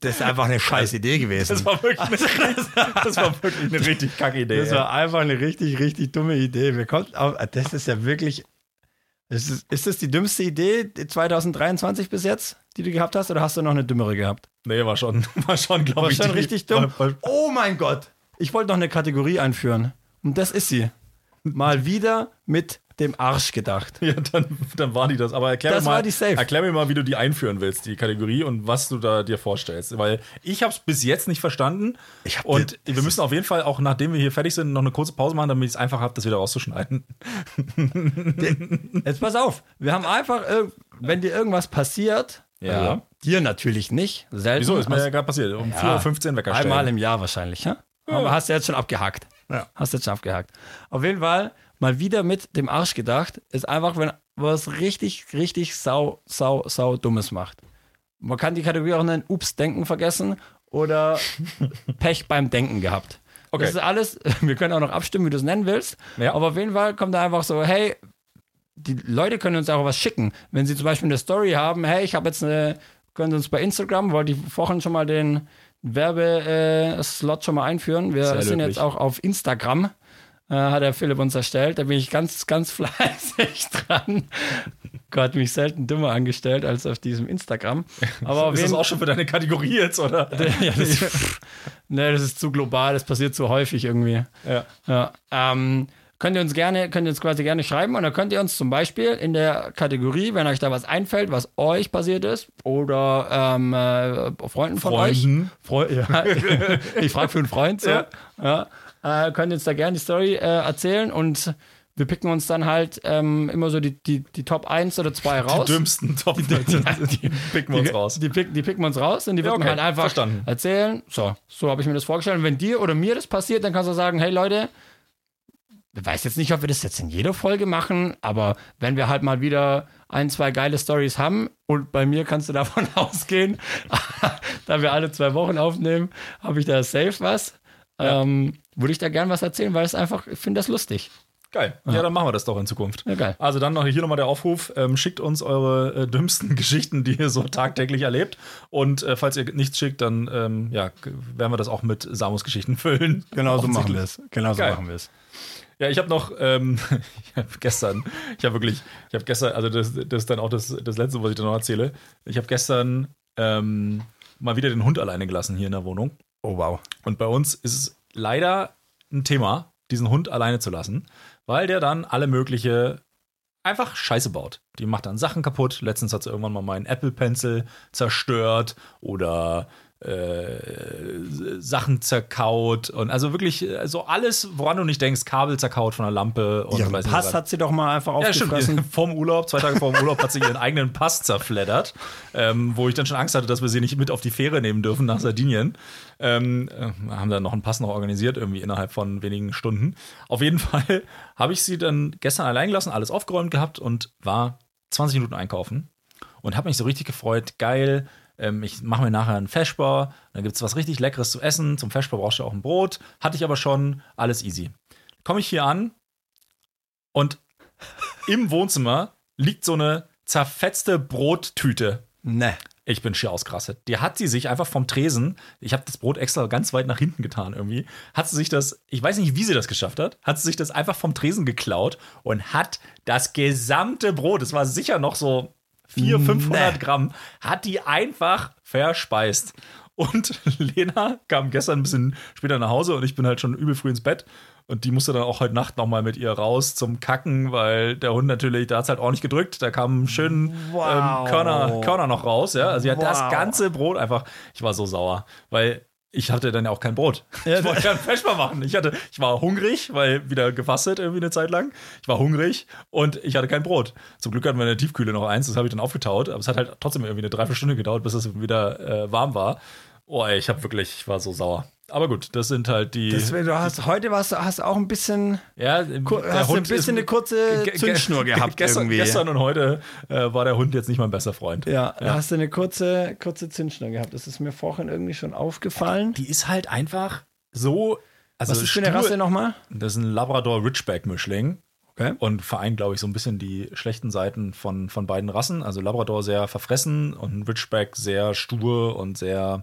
das ist einfach eine scheiß Idee gewesen. Das war wirklich eine, (laughs) das war wirklich eine richtig kacke Idee. Das war einfach eine richtig, richtig dumme Idee. Wir konnten auf, das ist ja wirklich. Ist, es- ist das die dümmste Idee 2023 bis jetzt, die du gehabt hast, oder hast du noch eine dümmere gehabt? nee, war schon, (laughs) war schon, glaube War ich. schon die- richtig dumm. War, war, Oh mein Gott! Ich wollte noch eine Kategorie einführen. Und das ist sie. Mal wieder mit dem Arsch gedacht. Ja, dann, dann war die das. Aber erklär Das mir mal, erklär mir mal, wie du die einführen willst, die Kategorie und was du da dir vorstellst. Weil ich habe es bis jetzt nicht verstanden. Und wir müssen auf jeden Fall auch, nachdem wir hier fertig sind, noch eine kurze Pause machen, damit ich es einfach habe, das wieder rauszuschneiden. Jetzt pass auf. Wir haben einfach, irg- wenn dir irgendwas passiert, Ja. also dir natürlich nicht, selten. Wieso? Ist mir ja gerade passiert. Um Ja. 4.15 Uhr Wecker stellen. Einmal im Jahr wahrscheinlich, ja? Aber hast du jetzt schon abgehakt. Ja. Hast du jetzt schon abgehakt. Auf jeden Fall mal wieder mit dem Arsch gedacht, ist einfach, wenn was richtig, richtig sau, sau, sau Dummes macht. Man kann die Kategorie auch nennen, Ups, Denken vergessen oder (laughs) Pech beim Denken gehabt. Okay. Das ist alles, (laughs) wir können auch noch abstimmen, wie du es nennen willst. Ja. Aber auf jeden Fall kommt da einfach so, hey, die Leute können uns auch was schicken. Wenn sie zum Beispiel eine Story haben, hey, ich habe jetzt eine, können Sie uns bei Instagram, wollte ich vorhin schon mal den Werbeslot schon mal einführen. Wir Sehr sind löblich. jetzt auch auf Instagram, äh, hat der Philipp uns erstellt. Da bin ich ganz, ganz (laughs) fleißig dran. Gott, mich selten dümmer angestellt als auf diesem Instagram. Aber ist das auch schon für deine Kategorie jetzt, oder? (laughs) ja, das, nee, das ist zu global, das passiert zu häufig irgendwie. Ja. Ja, ähm, könnt ihr uns gerne, könnt ihr uns quasi gerne schreiben und dann könnt ihr uns zum Beispiel in der Kategorie, wenn euch da was einfällt, was euch passiert ist oder ähm, äh, Freunden von Freunden. euch. Freu (laughs) ja, ich frage für einen Freund, so. Ja. Ja. Äh, könnt ihr uns da gerne die Story äh, erzählen und wir picken uns dann halt ähm, immer so die, die, die Top 1 oder 2 raus. Die dümmsten top (laughs) die, die picken wir uns raus. Die, pick, die picken wir uns raus und die Ja, wird okay. halt einfach Verstanden. erzählen. So, so habe ich mir das vorgestellt. Und wenn dir oder mir das passiert, dann kannst du sagen, hey Leute, ich weiß jetzt nicht, ob wir das jetzt in jeder Folge machen, aber wenn wir halt mal wieder ein, zwei geile Stories haben und bei mir kannst du (laughs) davon ausgehen, (laughs) da wir alle zwei Wochen aufnehmen, habe ich da safe was. Ja. Ähm, würde ich da gern was erzählen, weil es einfach, ich finde das lustig. Geil. Ja. dann machen wir das doch in Zukunft. Ja, geil. Also dann noch hier nochmal der Aufruf, ähm, schickt uns eure äh, dümmsten (laughs) Geschichten, die ihr so tagtäglich erlebt. Und äh, falls ihr nichts schickt, dann ähm, ja, werden wir das auch mit Samus Geschichten (laughs) füllen. Genau so machen wir es. Genau so machen wir es. Ja, ich habe noch, ähm, (laughs) ich hab gestern, ich habe wirklich, ich habe gestern, also das, das ist dann auch das, das Letzte, was ich da noch erzähle. Ich habe gestern ähm, mal wieder den Hund alleine gelassen hier in der Wohnung. Oh wow. Und bei uns ist es leider ein Thema, diesen Hund alleine zu lassen, weil der dann alle mögliche einfach Scheiße baut. Die macht dann Sachen kaputt. Letztens hat sie irgendwann mal meinen Apple Pencil zerstört oder äh, Sachen zerkaut und also wirklich äh, so alles, woran du nicht denkst, Kabel zerkaut von der Lampe und Ihren weiß nicht Pass was. hat sie doch mal einfach Ja, aufgefressen. (laughs) Vorm Urlaub, zwei Tage vor dem Urlaub, hat sie ihren eigenen Pass zerfleddert, ähm, wo ich dann schon Angst hatte, dass wir sie nicht mit auf die Fähre nehmen dürfen nach Sardinien. Ähm, äh, haben dann noch einen Pass noch organisiert, irgendwie innerhalb von wenigen Stunden. Auf jeden Fall (laughs) habe ich sie dann gestern allein gelassen, alles aufgeräumt gehabt und war 20 Minuten einkaufen und habe mich so richtig gefreut. Geil. Ähm, ich mache mir nachher einen Feschbar. Dann gibt es was richtig Leckeres zu essen. Zum Feschbar brauchst du auch ein Brot. Hatte ich aber schon. Alles easy. Komme ich hier an und im Wohnzimmer liegt so eine zerfetzte Brottüte. Ne. Ich bin schier ausgerastet. Die hat sie sich einfach vom Tresen, ich habe das Brot extra ganz weit nach hinten getan irgendwie, hat sie sich das, ich weiß nicht, wie sie das geschafft hat, hat sie sich das einfach vom Tresen geklaut und hat das gesamte Brot, es war sicher noch so 400, 500 Nee. Gramm, hat die einfach verspeist. Und (laughs) Lena kam gestern ein bisschen später nach Hause und ich bin halt schon übel früh ins Bett. Und die musste dann auch heute Nacht nochmal mit ihr raus zum Kacken, weil der Hund natürlich, da hat es halt ordentlich gedrückt. Da kamen schön Wow. ähm, Körner, Körner noch raus. Ja? Also sie hat das Wow. ganze Brot einfach, ich war so sauer, weil ich hatte dann ja auch kein Brot. Ich wollte (laughs) ja einen Feschbar machen. Ich, hatte, ich war hungrig, weil wieder gefastet irgendwie eine Zeit lang. Ich war hungrig und ich hatte kein Brot. Zum Glück hatten wir in der Tiefkühle noch eins, das habe ich dann aufgetaut. Aber es hat halt trotzdem irgendwie eine Dreiviertelstunde gedauert, bis es wieder äh, warm war. Oh, ey, ich habe wirklich, ich war so sauer. Aber gut, das sind halt die. Deswegen, du hast, heute warst, du- hast auch ein bisschen, ja, hast du ein bisschen eine kurze Zündschnur gehabt Gestern, irgendwie. gestern und heute äh, war der Hund jetzt nicht mein bester Freund. ja, da hast du eine kurze, kurze Zündschnur gehabt. Das ist mir vorhin irgendwie schon aufgefallen. Die ist halt einfach so. Also Was ist für eine Rasse nochmal? Das ist ein Labrador Ridgeback-Mischling. Okay. und vereint, glaube ich, so ein bisschen die schlechten Seiten von, von beiden Rassen. Also Labrador sehr verfressen und Ridgeback sehr stur und sehr,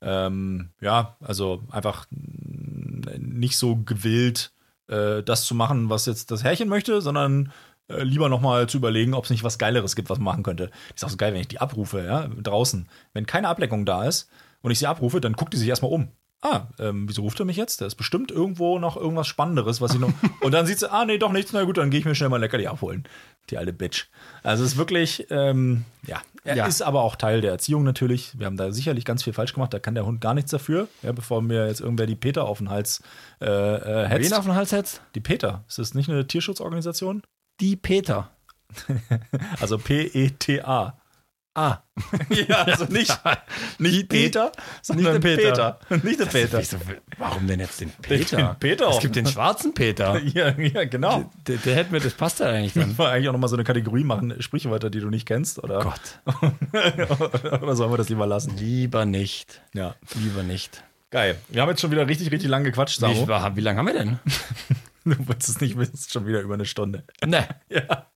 ähm, ja, also einfach nicht so gewillt, äh, das zu machen, was jetzt das Herrchen möchte, sondern äh, lieber nochmal zu überlegen, ob es nicht was Geileres gibt, was man machen könnte. Ist auch so geil, wenn ich die abrufe, ja, draußen. Wenn keine Ablenkung da ist und ich sie abrufe, dann guckt die sich erstmal um. Ah, ähm, wieso ruft er mich jetzt? Da ist bestimmt irgendwo noch irgendwas Spannenderes, was ich noch. (laughs) und dann sieht sie, ah, nee, doch nichts, na gut, dann gehe ich mir schnell mal Leckerli abholen. Die alte Bitch. Also es ist wirklich, ähm, ja, er Ja. ist aber auch Teil der Erziehung natürlich. Wir haben da sicherlich ganz viel falsch gemacht, da kann der Hund gar nichts dafür, ja, bevor mir jetzt irgendwer die Peter auf den Hals äh, äh, hetzt. Wen auf den Hals setzt? Die Peter, ist das nicht eine Tierschutzorganisation? Die Peter. (laughs) Also P-E-T-A. Ah. (laughs) Ja, also nicht, nicht Peter, sondern der Peter. Peter. Nicht der Peter. Wieso, warum denn jetzt den Peter? Den Peter Es gibt den schwarzen Peter. (laughs) Ja, ja, genau. Der, der hätte mir, das passt ja eigentlich dann. (laughs) Wollen wir eigentlich auch nochmal so eine Kategorie machen, Sprichwörter, die du nicht kennst? Oder, Gott. oder sollen wir das lieber lassen? Lieber nicht. Ja. Lieber nicht. Geil. Wir haben jetzt schon wieder richtig, richtig lang gequatscht, Wie, Samu. war- wie lange haben wir denn? Du willst es nicht wissen, schon wieder über eine Stunde. Ne. Ja.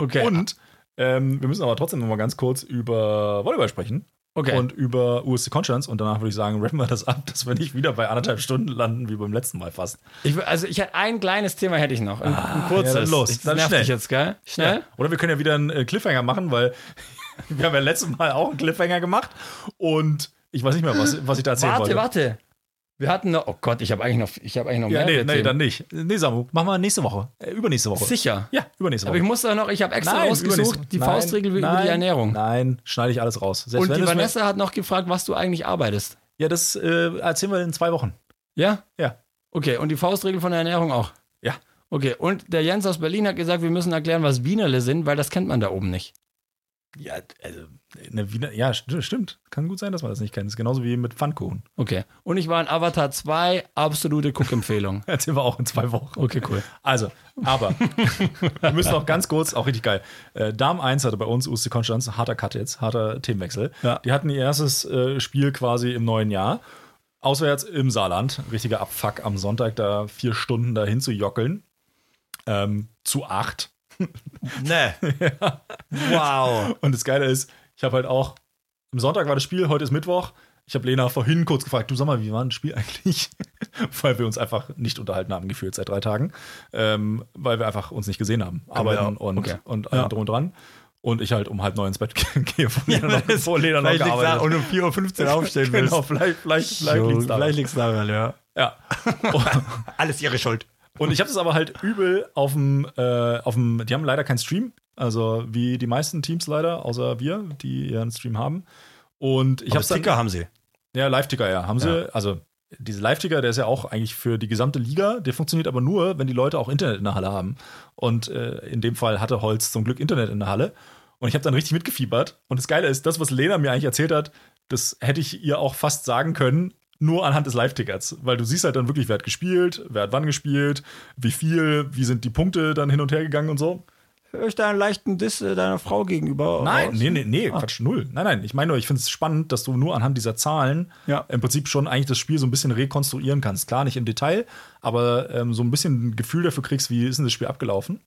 Okay. Und ähm, wir müssen aber trotzdem nochmal ganz kurz über Volleyball sprechen. Okay. Und über USC Konstanz. Und danach würde ich sagen, rappen wir das ab, (laughs) dass wir nicht wieder bei anderthalb Stunden landen, wie beim letzten Mal fast. Ich, also ich hätte ein kleines Thema hätte ich noch. Ein, ein kurzes. ja, dann los. Das Dann nervt schnell. dich jetzt, gell? Schnell? Oder wir können ja wieder einen äh, Cliffhanger machen, weil (laughs) wir haben ja letztes Mal auch einen Cliffhanger gemacht. Und ich weiß nicht mehr, was, was ich da erzählen Warte, wollte. warte. Wir hatten noch, oh Gott, ich habe eigentlich noch, ich habe eigentlich noch Ja, mehr. nee, nee, dann nicht. Nee, Samu, machen wir nächste Woche. Äh, übernächste Woche. Sicher. Ja, übernächste Aber Woche. ich muss da noch, ich habe extra rausgesucht, Woche. die Nein, Faustregel über nein, die Ernährung. Nein, schneide ich alles raus. Selbst Und die Vanessa hat noch gefragt, was du eigentlich arbeitest. Ja, das äh, erzählen wir in zwei Wochen. Ja? Ja. Okay, und die Faustregel von der Ernährung auch? Ja. Okay, und der Jens aus Berlin hat gesagt, wir müssen erklären, was Wienerle sind, weil das kennt man da oben nicht. Ja, also, eine Wiener, ja, st- stimmt. Kann gut sein, dass man das nicht kennt. Das ist genauso wie mit Pfannkuchen. Okay. Und ich war in Avatar 2, absolute Cook-Empfehlung. (laughs) Erzählen wir auch in zwei Wochen. Okay, cool. Also, aber wir müssen noch ganz kurz, auch richtig geil. Äh, Darm 1 hatte bei uns USC Konstanz, harter Cut jetzt, harter Themenwechsel. Ja. Die hatten ihr erstes äh, Spiel quasi im neuen Jahr. Auswärts im Saarland. Richtiger Abfuck am Sonntag, da vier Stunden dahin zu jockeln. Ähm, zu acht. Ne. (laughs) Wow. Und das Geile ist, ich habe halt auch, am Sonntag war das Spiel, heute ist Mittwoch. Ich habe Lena vorhin kurz gefragt, du sag mal, wie war das Spiel eigentlich? (laughs) weil wir uns einfach nicht unterhalten haben, gefühlt seit drei Tagen. Ähm, weil wir einfach uns nicht gesehen haben. Arbeiten auch- und, okay. und allem Ja. drum und dran. Und ich halt um halb neun ins Bett (laughs) gehe, vor Lena noch, vor Lena noch gearbeitet. und um 4.15 Uhr aufstehen (laughs) willst. Genau, vielleicht, vielleicht, vielleicht Jo, liegt's daran. Vielleicht liegt's daran, ja. Ja. Alles ihre Schuld. Und ich habe das aber halt übel auf dem, äh, auf dem, die haben leider keinen Stream, also wie die meisten Teams leider, außer wir, die ihren Stream haben. Und ich habe dann, Sticker haben sie. ja, Live-Ticker, ja, haben sie, also diese Live-Ticker, der ist ja auch eigentlich für die gesamte Liga, der funktioniert aber nur, wenn die Leute auch Internet in der Halle haben. Und äh, in dem Fall hatte Holz zum Glück Internet in der Halle. Und ich habe dann richtig mitgefiebert. Und das Geile ist, das, was Lena mir eigentlich erzählt hat, das hätte ich ihr auch fast sagen können, nur anhand des Live-Tickets. Weil du siehst halt dann wirklich, wer hat gespielt, wer hat wann gespielt, wie viel, wie sind die Punkte dann hin und her gegangen und so. Hör ich da einen leichten Diss äh, deiner Frau gegenüber? Nein, raus? nee, nee, nee, Quatsch, null. Nein, nein, ich meine nur, ich finde es spannend, dass du nur anhand dieser Zahlen Ja. im Prinzip schon eigentlich das Spiel so ein bisschen rekonstruieren kannst. Klar, nicht im Detail, aber ähm, so ein bisschen ein Gefühl dafür kriegst, wie ist denn das Spiel abgelaufen.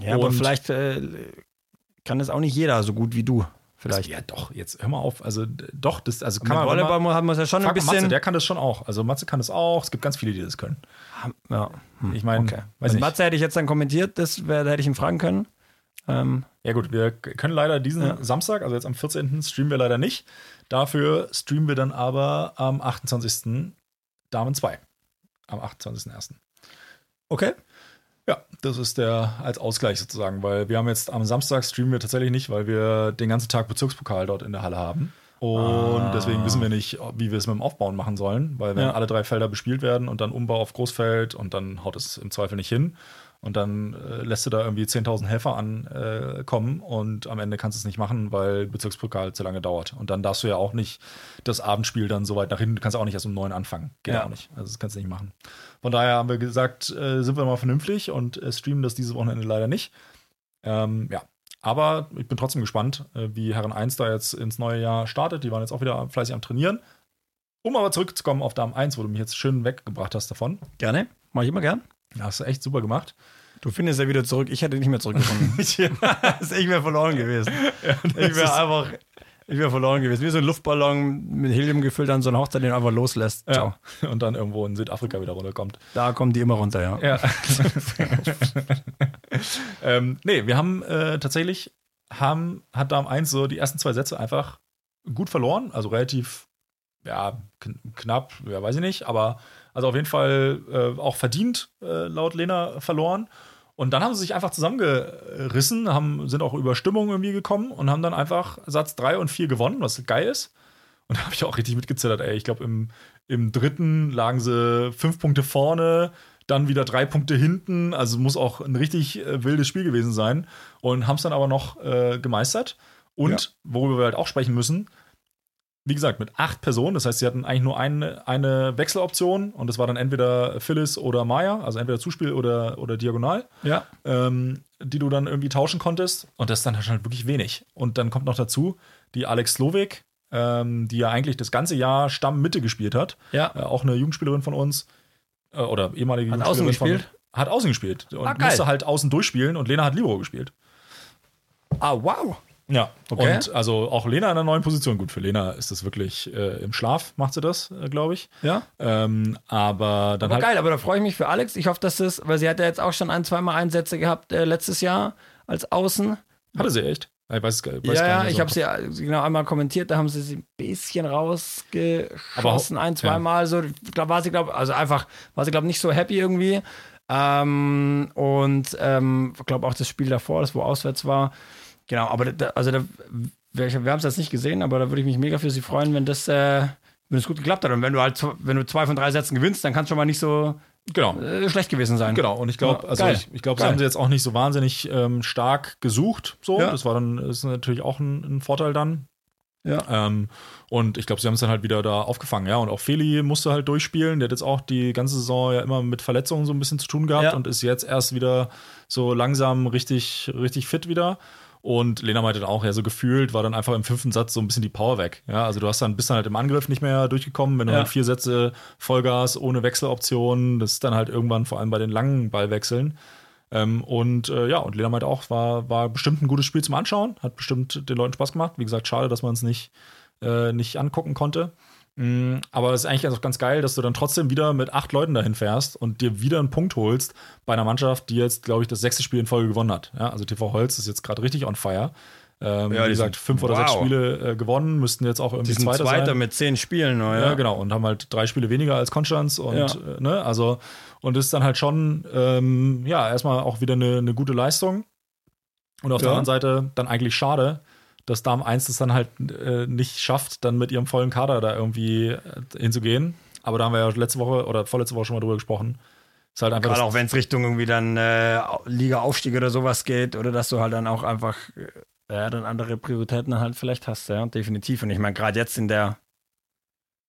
Ja, aber Und- vielleicht äh, kann das auch nicht jeder so gut wie du. Vielleicht. Ja, doch, jetzt hör mal auf. Also, doch, das also Mit kann man. Volleyball mal- haben wir es ja schon ein bisschen. Matze, der kann das schon auch. Also, Matze kann das auch. Es gibt ganz viele, die das können. ja. Hm, Ich meine, okay. weiß Mit nicht. Matze hätte ich jetzt dann kommentiert, das wär, da hätte ich ihn fragen können. Ähm, Ja, gut, wir können leider diesen Ja. Samstag, also jetzt am 14. streamen wir leider nicht. Dafür streamen wir dann aber am 28. Damen 2. Am 28.01. okay. Ja, das ist der als Ausgleich sozusagen, weil wir haben jetzt am Samstag streamen wir tatsächlich nicht, weil wir den ganzen Tag Bezirkspokal dort in der Halle haben. Und Ah. deswegen wissen wir nicht, wie wir es mit dem Aufbauen machen sollen, weil wenn Ja. alle drei Felder bespielt werden und dann Umbau auf Großfeld und dann haut es im Zweifel nicht hin. Und dann äh, lässt du da irgendwie 10.000 Helfer ankommen äh, und am Ende kannst du es nicht machen, weil Bezirkspokal zu lange dauert. Und dann darfst du ja auch nicht das Abendspiel dann so weit nach hinten, du kannst auch nicht erst um neun anfangen. Geht Ja. auch nicht. Also das kannst du nicht machen. Von daher haben wir gesagt, äh, sind wir mal vernünftig und äh, streamen das dieses Wochenende leider nicht. Ähm, ja. Aber ich bin trotzdem gespannt, äh, wie Herren 1 da jetzt ins neue Jahr startet. Die waren jetzt auch wieder fleißig am Trainieren. Um aber zurückzukommen auf Darm 1, wo du mich jetzt schön weggebracht hast davon. Gerne. Mach ich immer gern. Ja, hast du echt super gemacht. Du findest ja wieder zurück. Ich hätte nicht mehr zurückgefunden. (laughs) ich wäre (laughs) verloren gewesen. ich ist- wäre einfach, ich wäre verloren gewesen. Wie so ein Luftballon mit Helium gefüllt an so einer Hochzeit, den einfach loslässt. Ja. (laughs) Und dann irgendwo in Südafrika wieder runterkommt. Da kommen die immer runter, ja. Ja. ähm, nee, wir haben äh, tatsächlich, haben, hat Darm 1 so die ersten zwei Sätze einfach gut verloren. Also relativ, ja, kn knapp, ja, weiß ich nicht, aber also auf jeden Fall äh, auch verdient, äh, laut Lena, verloren. Und dann haben sie sich einfach zusammengerissen, haben, sind auch über Stimmung irgendwie gekommen und haben dann einfach Satz 3 und 4 gewonnen, was geil ist. Und da habe ich auch richtig mitgezittert, ey. Ich glaube, im, im dritten lagen sie fünf Punkte vorne, dann wieder drei Punkte hinten. Also muss auch ein richtig äh, wildes Spiel gewesen sein. Und haben es dann aber noch äh, gemeistert. Und Ja. worüber wir halt auch sprechen müssen, wie gesagt, mit acht Personen. Das heißt, sie hatten eigentlich nur eine, eine Wechseloption und das war dann entweder Phyllis oder Maya, also entweder Zuspiel oder, oder Diagonal Ja. ähm, die du dann irgendwie tauschen konntest. Und das ist dann halt wirklich wenig. Und dann kommt noch dazu die Alex Slowik, ähm, die ja eigentlich das ganze Jahr Stammmitte gespielt hat. Ja. Äh, auch eine Jugendspielerin von uns. Äh, oder ehemalige Hat Jugendspielerin außen von- gespielt? Hat außen gespielt. Und Ah, musste halt außen durchspielen und Lena hat Libero gespielt. Ah, wow. Ja, Okay. und also auch Lena in einer neuen Position. Gut, für Lena ist das wirklich äh, im Schlaf, macht sie das, äh, glaube ich. Ja. Ähm, aber dann Aber halt. geil, aber da freue ich mich für Alex. Ich hoffe, dass das, weil sie hat ja jetzt auch schon ein, zweimal Einsätze gehabt äh, letztes Jahr als Außen. Hatte sie echt? Ich weiß, es gar- weiß ja, gar ja, nicht, ich also- habe sie genau einmal kommentiert, da haben sie sie ein bisschen rausgeschossen, Aber- ein, zweimal so. Ich glaube, war sie, glaube also einfach, war sie, glaube nicht so happy irgendwie. Ähm, und ähm, ich glaube auch das Spiel davor, das wo auswärts war. Genau, aber da, also da, wir, wir haben es jetzt nicht gesehen, aber da würde ich mich mega für sie freuen, wenn das, äh, wenn es gut geklappt hat. Und wenn du halt, wenn du zwei von drei Sätzen gewinnst, dann kann es schon mal nicht so, Genau. äh, schlecht gewesen sein. Genau, und ich glaube, also geil. ich, ich glaube, sie Geil. haben sie jetzt auch nicht so wahnsinnig ähm, stark gesucht. So, Ja. das war dann ist natürlich auch ein, ein Vorteil dann. Ja. Ähm, und ich glaube, sie haben es dann halt wieder da aufgefangen, ja. Und auch Feli musste halt durchspielen. Der hat jetzt auch die ganze Saison ja immer mit Verletzungen so ein bisschen zu tun gehabt Ja. und ist jetzt erst wieder so langsam richtig, richtig fit wieder. Und Lena meinte dann auch, ja, so gefühlt war dann einfach im fünften Satz so ein bisschen die Power weg. Ja, also du hast dann bist dann halt im Angriff nicht mehr durchgekommen, wenn du Ja. halt vier Sätze Vollgas ohne Wechseloptionen, das ist dann halt irgendwann vor allem bei den langen Ballwechseln. Ähm, und äh, ja, und Lena meinte auch, war, war bestimmt ein gutes Spiel zum Anschauen, hat bestimmt den Leuten Spaß gemacht. Wie gesagt, schade, dass man es nicht, äh, nicht angucken konnte. Mm, Aber es ist eigentlich auch ganz geil, dass du dann trotzdem wieder mit acht Leuten dahin fährst und dir wieder einen Punkt holst bei einer Mannschaft, die jetzt, glaube ich, das sechste Spiel in Folge gewonnen hat. Ja, also TV Holz ist jetzt gerade richtig on fire. Ähm, Ja, wie gesagt, sind- fünf oder sechs wow. Spiele äh, gewonnen, müssten jetzt auch irgendwie Die sind Zweiter, Zweiter sein. mit zehn Spielen neu. Ja, genau. Und haben halt drei Spiele weniger als Konstanz und Ja. äh, ne, also und ist dann halt schon ähm, ja erstmal auch wieder eine, eine gute Leistung. Und auf der Ja. anderen Seite dann eigentlich schade, dass Darm 1 es dann halt äh, nicht schafft, dann mit ihrem vollen Kader da irgendwie äh, hinzugehen. Aber da haben wir ja letzte Woche oder vorletzte Woche schon mal drüber gesprochen. Ist halt einfach Gerade auch wenn es Richtung irgendwie dann äh, Liga-Aufstieg oder sowas geht oder dass du halt dann auch einfach äh, ja, dann andere Prioritäten halt vielleicht hast, ja, definitiv. Und ich meine, gerade jetzt in der,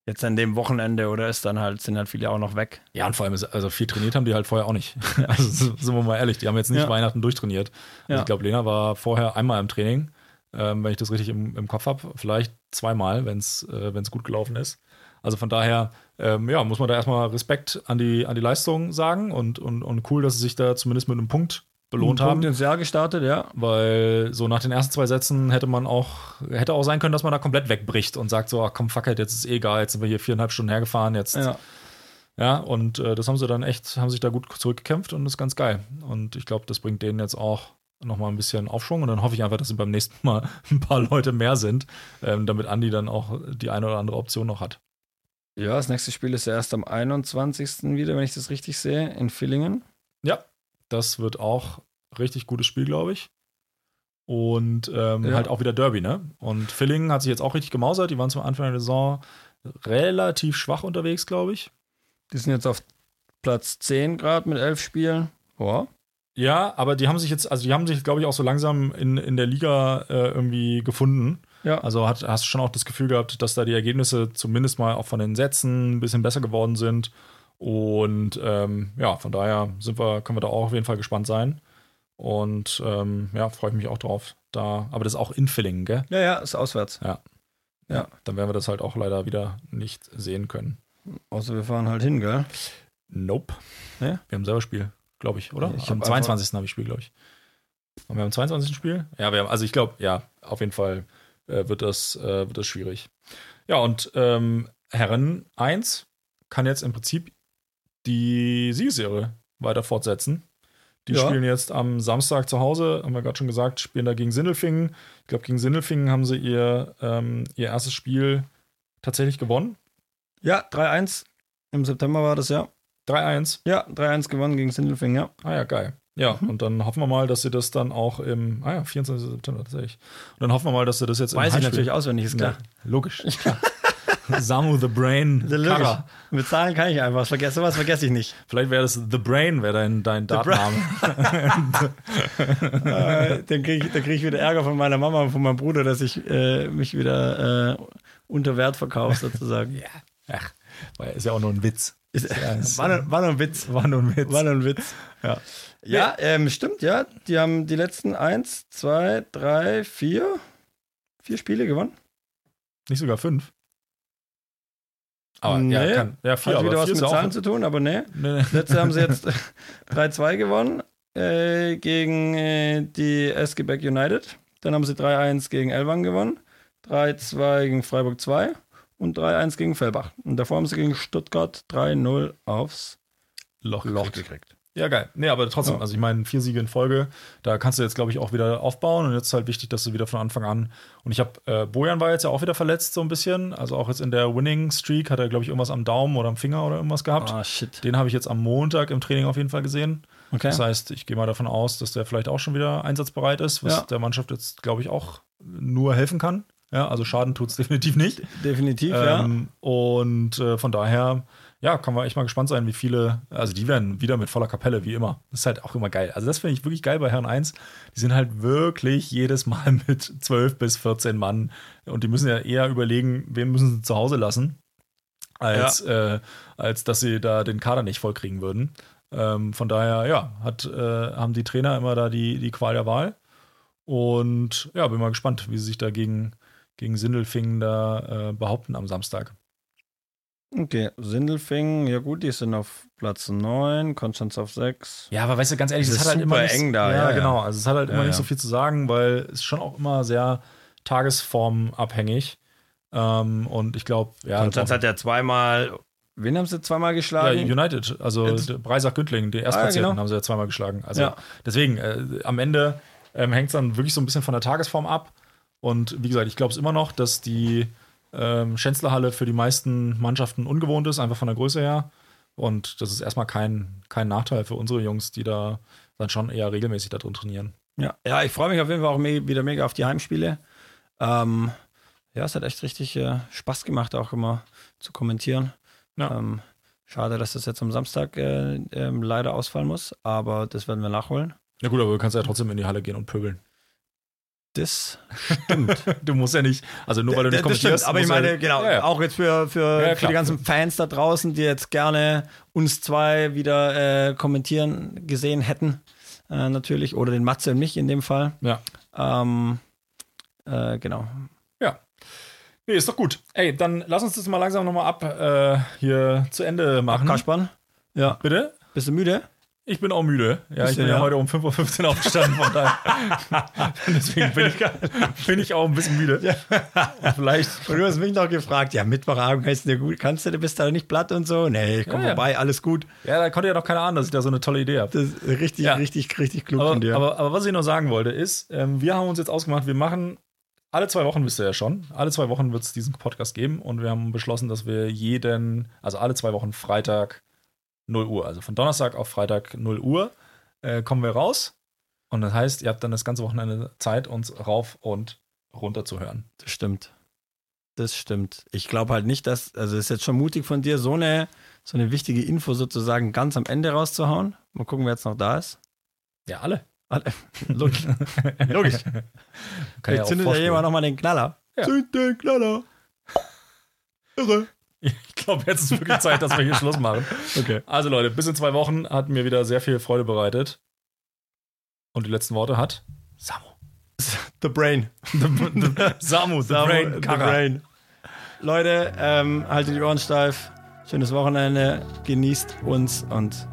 jetzt an dem Wochenende oder ist dann halt, sind halt viele auch noch weg. Ja, und vor allem, ist, also viel trainiert haben die halt vorher auch nicht. (laughs) Also sind wir mal ehrlich, die haben jetzt nicht Ja. Weihnachten durchtrainiert. Also Ja. ich glaube, Lena war vorher einmal im Training, ähm, wenn ich das richtig im, im Kopf habe. Vielleicht zweimal, wenn es äh, wenn's gut gelaufen ist. Also von daher, ähm, ja, muss man da erstmal Respekt an die, an die Leistung sagen und, und, und cool, dass sie sich da zumindest mit einem Punkt belohnt Punkt haben. ins Jahr gestartet, ja. Weil so nach den ersten zwei Sätzen hätte man auch, hätte auch sein können, dass man da komplett wegbricht und sagt so, ach komm, fuck it, jetzt ist eh egal, jetzt sind wir hier viereinhalb Stunden hergefahren, jetzt Ja, ja, und äh, das haben sie dann echt, haben sich da gut zurückgekämpft und das ist ganz geil. Und ich glaube, das bringt denen jetzt auch nochmal ein bisschen Aufschwung und dann hoffe ich einfach, dass sie beim nächsten Mal (laughs) ein paar Leute mehr sind, ähm, damit Andi dann auch die eine oder andere Option noch hat. ja, das nächste Spiel ist ja erst am 21. wieder, wenn ich das richtig sehe, in Villingen. Ja, das wird auch richtig gutes Spiel, glaube ich. Und ähm, Ja. halt auch wieder Derby, ne? Und Villingen hat sich jetzt auch richtig gemausert. Die waren zum Anfang der Saison relativ schwach unterwegs, glaube ich. Die sind jetzt auf Platz 10 Grad mit elf Spielen. Ja. Ja, aber die haben sich jetzt, also die haben sich, glaube ich, auch so langsam in, in der Liga äh, irgendwie gefunden. Ja. Also hat, hast du schon auch das Gefühl gehabt, dass da die Ergebnisse zumindest mal auch von den Sätzen ein bisschen besser geworden sind. Und ähm, ja, von daher sind wir, können wir da auch auf jeden Fall gespannt sein. Und ähm, ja, freue ich mich auch drauf. Da, aber das ist auch in Villingen, gell? Ja, ja, ist auswärts. Ja. Ja. Dann werden wir das halt auch leider wieder nicht sehen können. Außer wir fahren halt hin, gell? Nope. Ja? Wir haben selber Spiel, glaube ich, oder? Ich am hab 22. habe ich Spiel, glaube ich. Und wir haben am 22. Spiel? Ja, wir haben, also ich glaube, ja, auf jeden Fall äh, wird, das, äh, wird das schwierig. Ja, und ähm, Herren 1 kann jetzt im Prinzip die Siegesserie weiter fortsetzen. Die Ja. spielen jetzt am Samstag zu Hause, haben wir gerade schon gesagt, spielen da gegen Sindelfingen. Ich glaube, gegen Sindelfingen haben sie ihr, ähm, ihr erstes Spiel tatsächlich gewonnen. Ja, 3-1. Im September war das, ja. 3-1. Ja, 3-1 gewonnen gegen Sindelfingen, ja. Ah ja, geil. Ja, Mhm. und dann hoffen wir mal, dass sie das dann auch im, ah ja, 24. September tatsächlich. Und dann hoffen wir mal, dass sie das jetzt Weiß im ich Heimspiel- natürlich auswendig, ist klar. Ja, logisch. (laughs) klar. Samu the Brain. Kara. Mit Zahlen kann ich einfach. Vergesse, was vergesse ich nicht. Vielleicht wäre das The Brain, wäre dein, dein Datenname. (laughs) äh, dann kriege ich, dann krieg ich wieder Ärger von meiner Mama und von meinem Bruder, dass ich äh, mich wieder äh, unter Wert verkaufe, sozusagen. ja. Ach, weil ist ja auch nur ein Witz. Ist, Ja, war, nur, war nur ein Witz. War nur ein Witz. War nur ein Witz. ja. Ja, ähm, stimmt, ja. Die haben die letzten eins, zwei, drei, vier, vier Spiele gewonnen. Nicht sogar fünf. Aber Nee. ja, kann, ja, vier, Hat wieder was mit Zahlen zu tun, aber nee. nee, nee. Letzte haben sie jetzt (laughs) 3-2 gewonnen äh, gegen äh, die SG Back United. Dann haben sie 3-1 gegen Elwang gewonnen, 3-2 gegen Freiburg 2 und 3-1 gegen Fellbach. Und davor haben sie gegen Stuttgart 3-0 aufs Loch, Loch gekriegt. Ja, geil. Nee, aber trotzdem, Ja. also ich meine, vier Siege in Folge, da kannst du jetzt, glaube ich, auch wieder aufbauen. Und jetzt ist halt wichtig, dass du wieder von Anfang an. Und ich habe, äh, Bojan war jetzt ja auch wieder verletzt, so ein bisschen. Also auch jetzt in der Winning Streak hat er, glaube ich, irgendwas am Daumen oder am Finger oder irgendwas gehabt. Ah, shit. Den habe ich jetzt am Montag im Training auf jeden Fall gesehen. Okay. Das heißt, ich gehe mal davon aus, dass der vielleicht auch schon wieder einsatzbereit ist, was Ja. der Mannschaft jetzt, glaube ich, auch nur helfen kann. Ja, also Schaden tut es (laughs) definitiv nicht. Definitiv, ja. Ähm, und äh, von daher, ja, kann man echt mal gespannt sein, wie viele, also die werden wieder mit voller Kapelle, wie immer. Das ist halt auch immer geil. Also das finde ich wirklich geil bei Herren 1. Die sind halt wirklich jedes Mal (laughs) mit 12 bis 14 Mann und die müssen ja eher überlegen, wen müssen sie zu Hause lassen, als, ja. äh, als dass sie da den Kader nicht vollkriegen würden. Ähm, von daher, ja, hat, äh, haben die Trainer immer da die, die Qual der Wahl. Und ja, bin mal gespannt, wie sie sich da gegen, Sindelfingen da äh, behaupten am Samstag. Okay, Sindelfingen, ja gut, die sind auf Platz 9, Konstanz auf 6. Ja, aber weißt du, ganz ehrlich, es hat halt immer eng da. Ja, ja, genau. Also es hat halt ja, immer nicht so viel zu sagen, weil es schon auch immer sehr tagesformabhängig. Ähm, und ich glaube, ja. Konstanz hat ja zweimal Wen haben sie zweimal geschlagen? Ja, United, also Breisach-Güntling, die Erstplatzierten ah, genau. haben sie ja zweimal geschlagen. Also deswegen, äh, am Ende ähm, hängt es dann wirklich so ein bisschen von der Tagesform ab. Und wie gesagt, ich glaube es immer noch, dass die ähm, Schänzlerhalle für die meisten Mannschaften ungewohnt ist, einfach von der Größe her. Und das ist erstmal kein, kein Nachteil für unsere Jungs, die da dann schon eher regelmäßig da drin trainieren. Ja, ja ich freue mich auf jeden Fall auch me wieder mega auf die Heimspiele. Ähm, ja, es hat echt richtig äh, Spaß gemacht, auch immer zu kommentieren. Ja. Ähm, schade, dass das jetzt am Samstag äh, äh, leider ausfallen muss, aber das werden wir nachholen. Ja gut, aber du kannst ja trotzdem in die Halle gehen und pöbeln. Das stimmt. (laughs) du musst ja nicht, also nur weil du nicht kommentierst. aber ich meine, ja, genau, ja, auch jetzt für, für, für, die ganzen Fans da draußen, die jetzt gerne uns zwei wieder äh, kommentieren gesehen hätten, äh, natürlich, oder den Matze und mich in dem Fall. Ja. Ähm, äh, genau. Ja. Nee, ist doch gut. Ey, dann lass uns das mal langsam nochmal ab äh, hier zu Ende machen. Kaspern? Ja. Bitte? Bist du müde? Ich bin auch müde. Ja, ich bin ja, heute um 5.15 Uhr aufgestanden. Von daher. (laughs) Deswegen bin ich, bin ich auch ein bisschen müde. Ja. Vielleicht. Und du hast mich noch gefragt, ja, Mittwochabend kannst du gut, kannst du, du bist da nicht platt und so? Nee, ich komm ja, vorbei, alles gut. Ja, da konnte ja doch keiner ahnen, dass ich da so eine tolle Idee habe. Das ist richtig, richtig, richtig klug aber, von dir. Aber, aber, was ich noch sagen wollte, ist, ähm, wir haben uns jetzt ausgemacht, wir machen alle zwei Wochen, wisst ihr ja schon, alle zwei Wochen wird es diesen Podcast geben und wir haben beschlossen, dass wir jeden, also alle zwei Wochen Freitag 0 Uhr. Also von Donnerstag auf Freitag 0 Uhr äh, kommen wir raus. Und das heißt, ihr habt dann das ganze Wochenende Zeit, uns rauf und runter zu hören. Das stimmt. Das stimmt. Ich glaube halt nicht, dass, also es ist jetzt schon mutig von dir, so eine, so eine wichtige Info sozusagen ganz am Ende rauszuhauen. Mal gucken, wer jetzt noch da ist. Ja, alle. alle. (laughs) Logisch. (laughs) Logisch. Kann Jetzt zündet ja jemand nochmal den Knaller. Ja. Zünd den Knaller. Irre. (laughs) Ich glaube, jetzt ist wirklich Zeit, dass wir hier Schluss machen. Okay. Also Leute, bis in zwei Wochen hat mir wieder sehr viel Freude bereitet. Und die letzten Worte hat Samu. (laughs) The Brain. The, the, (laughs) Samu, the Samu, Brain. The Brain. Leute, ähm, haltet die Ohren steif. Schönes Wochenende. Genießt uns und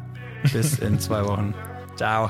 bis in zwei Wochen. Ciao.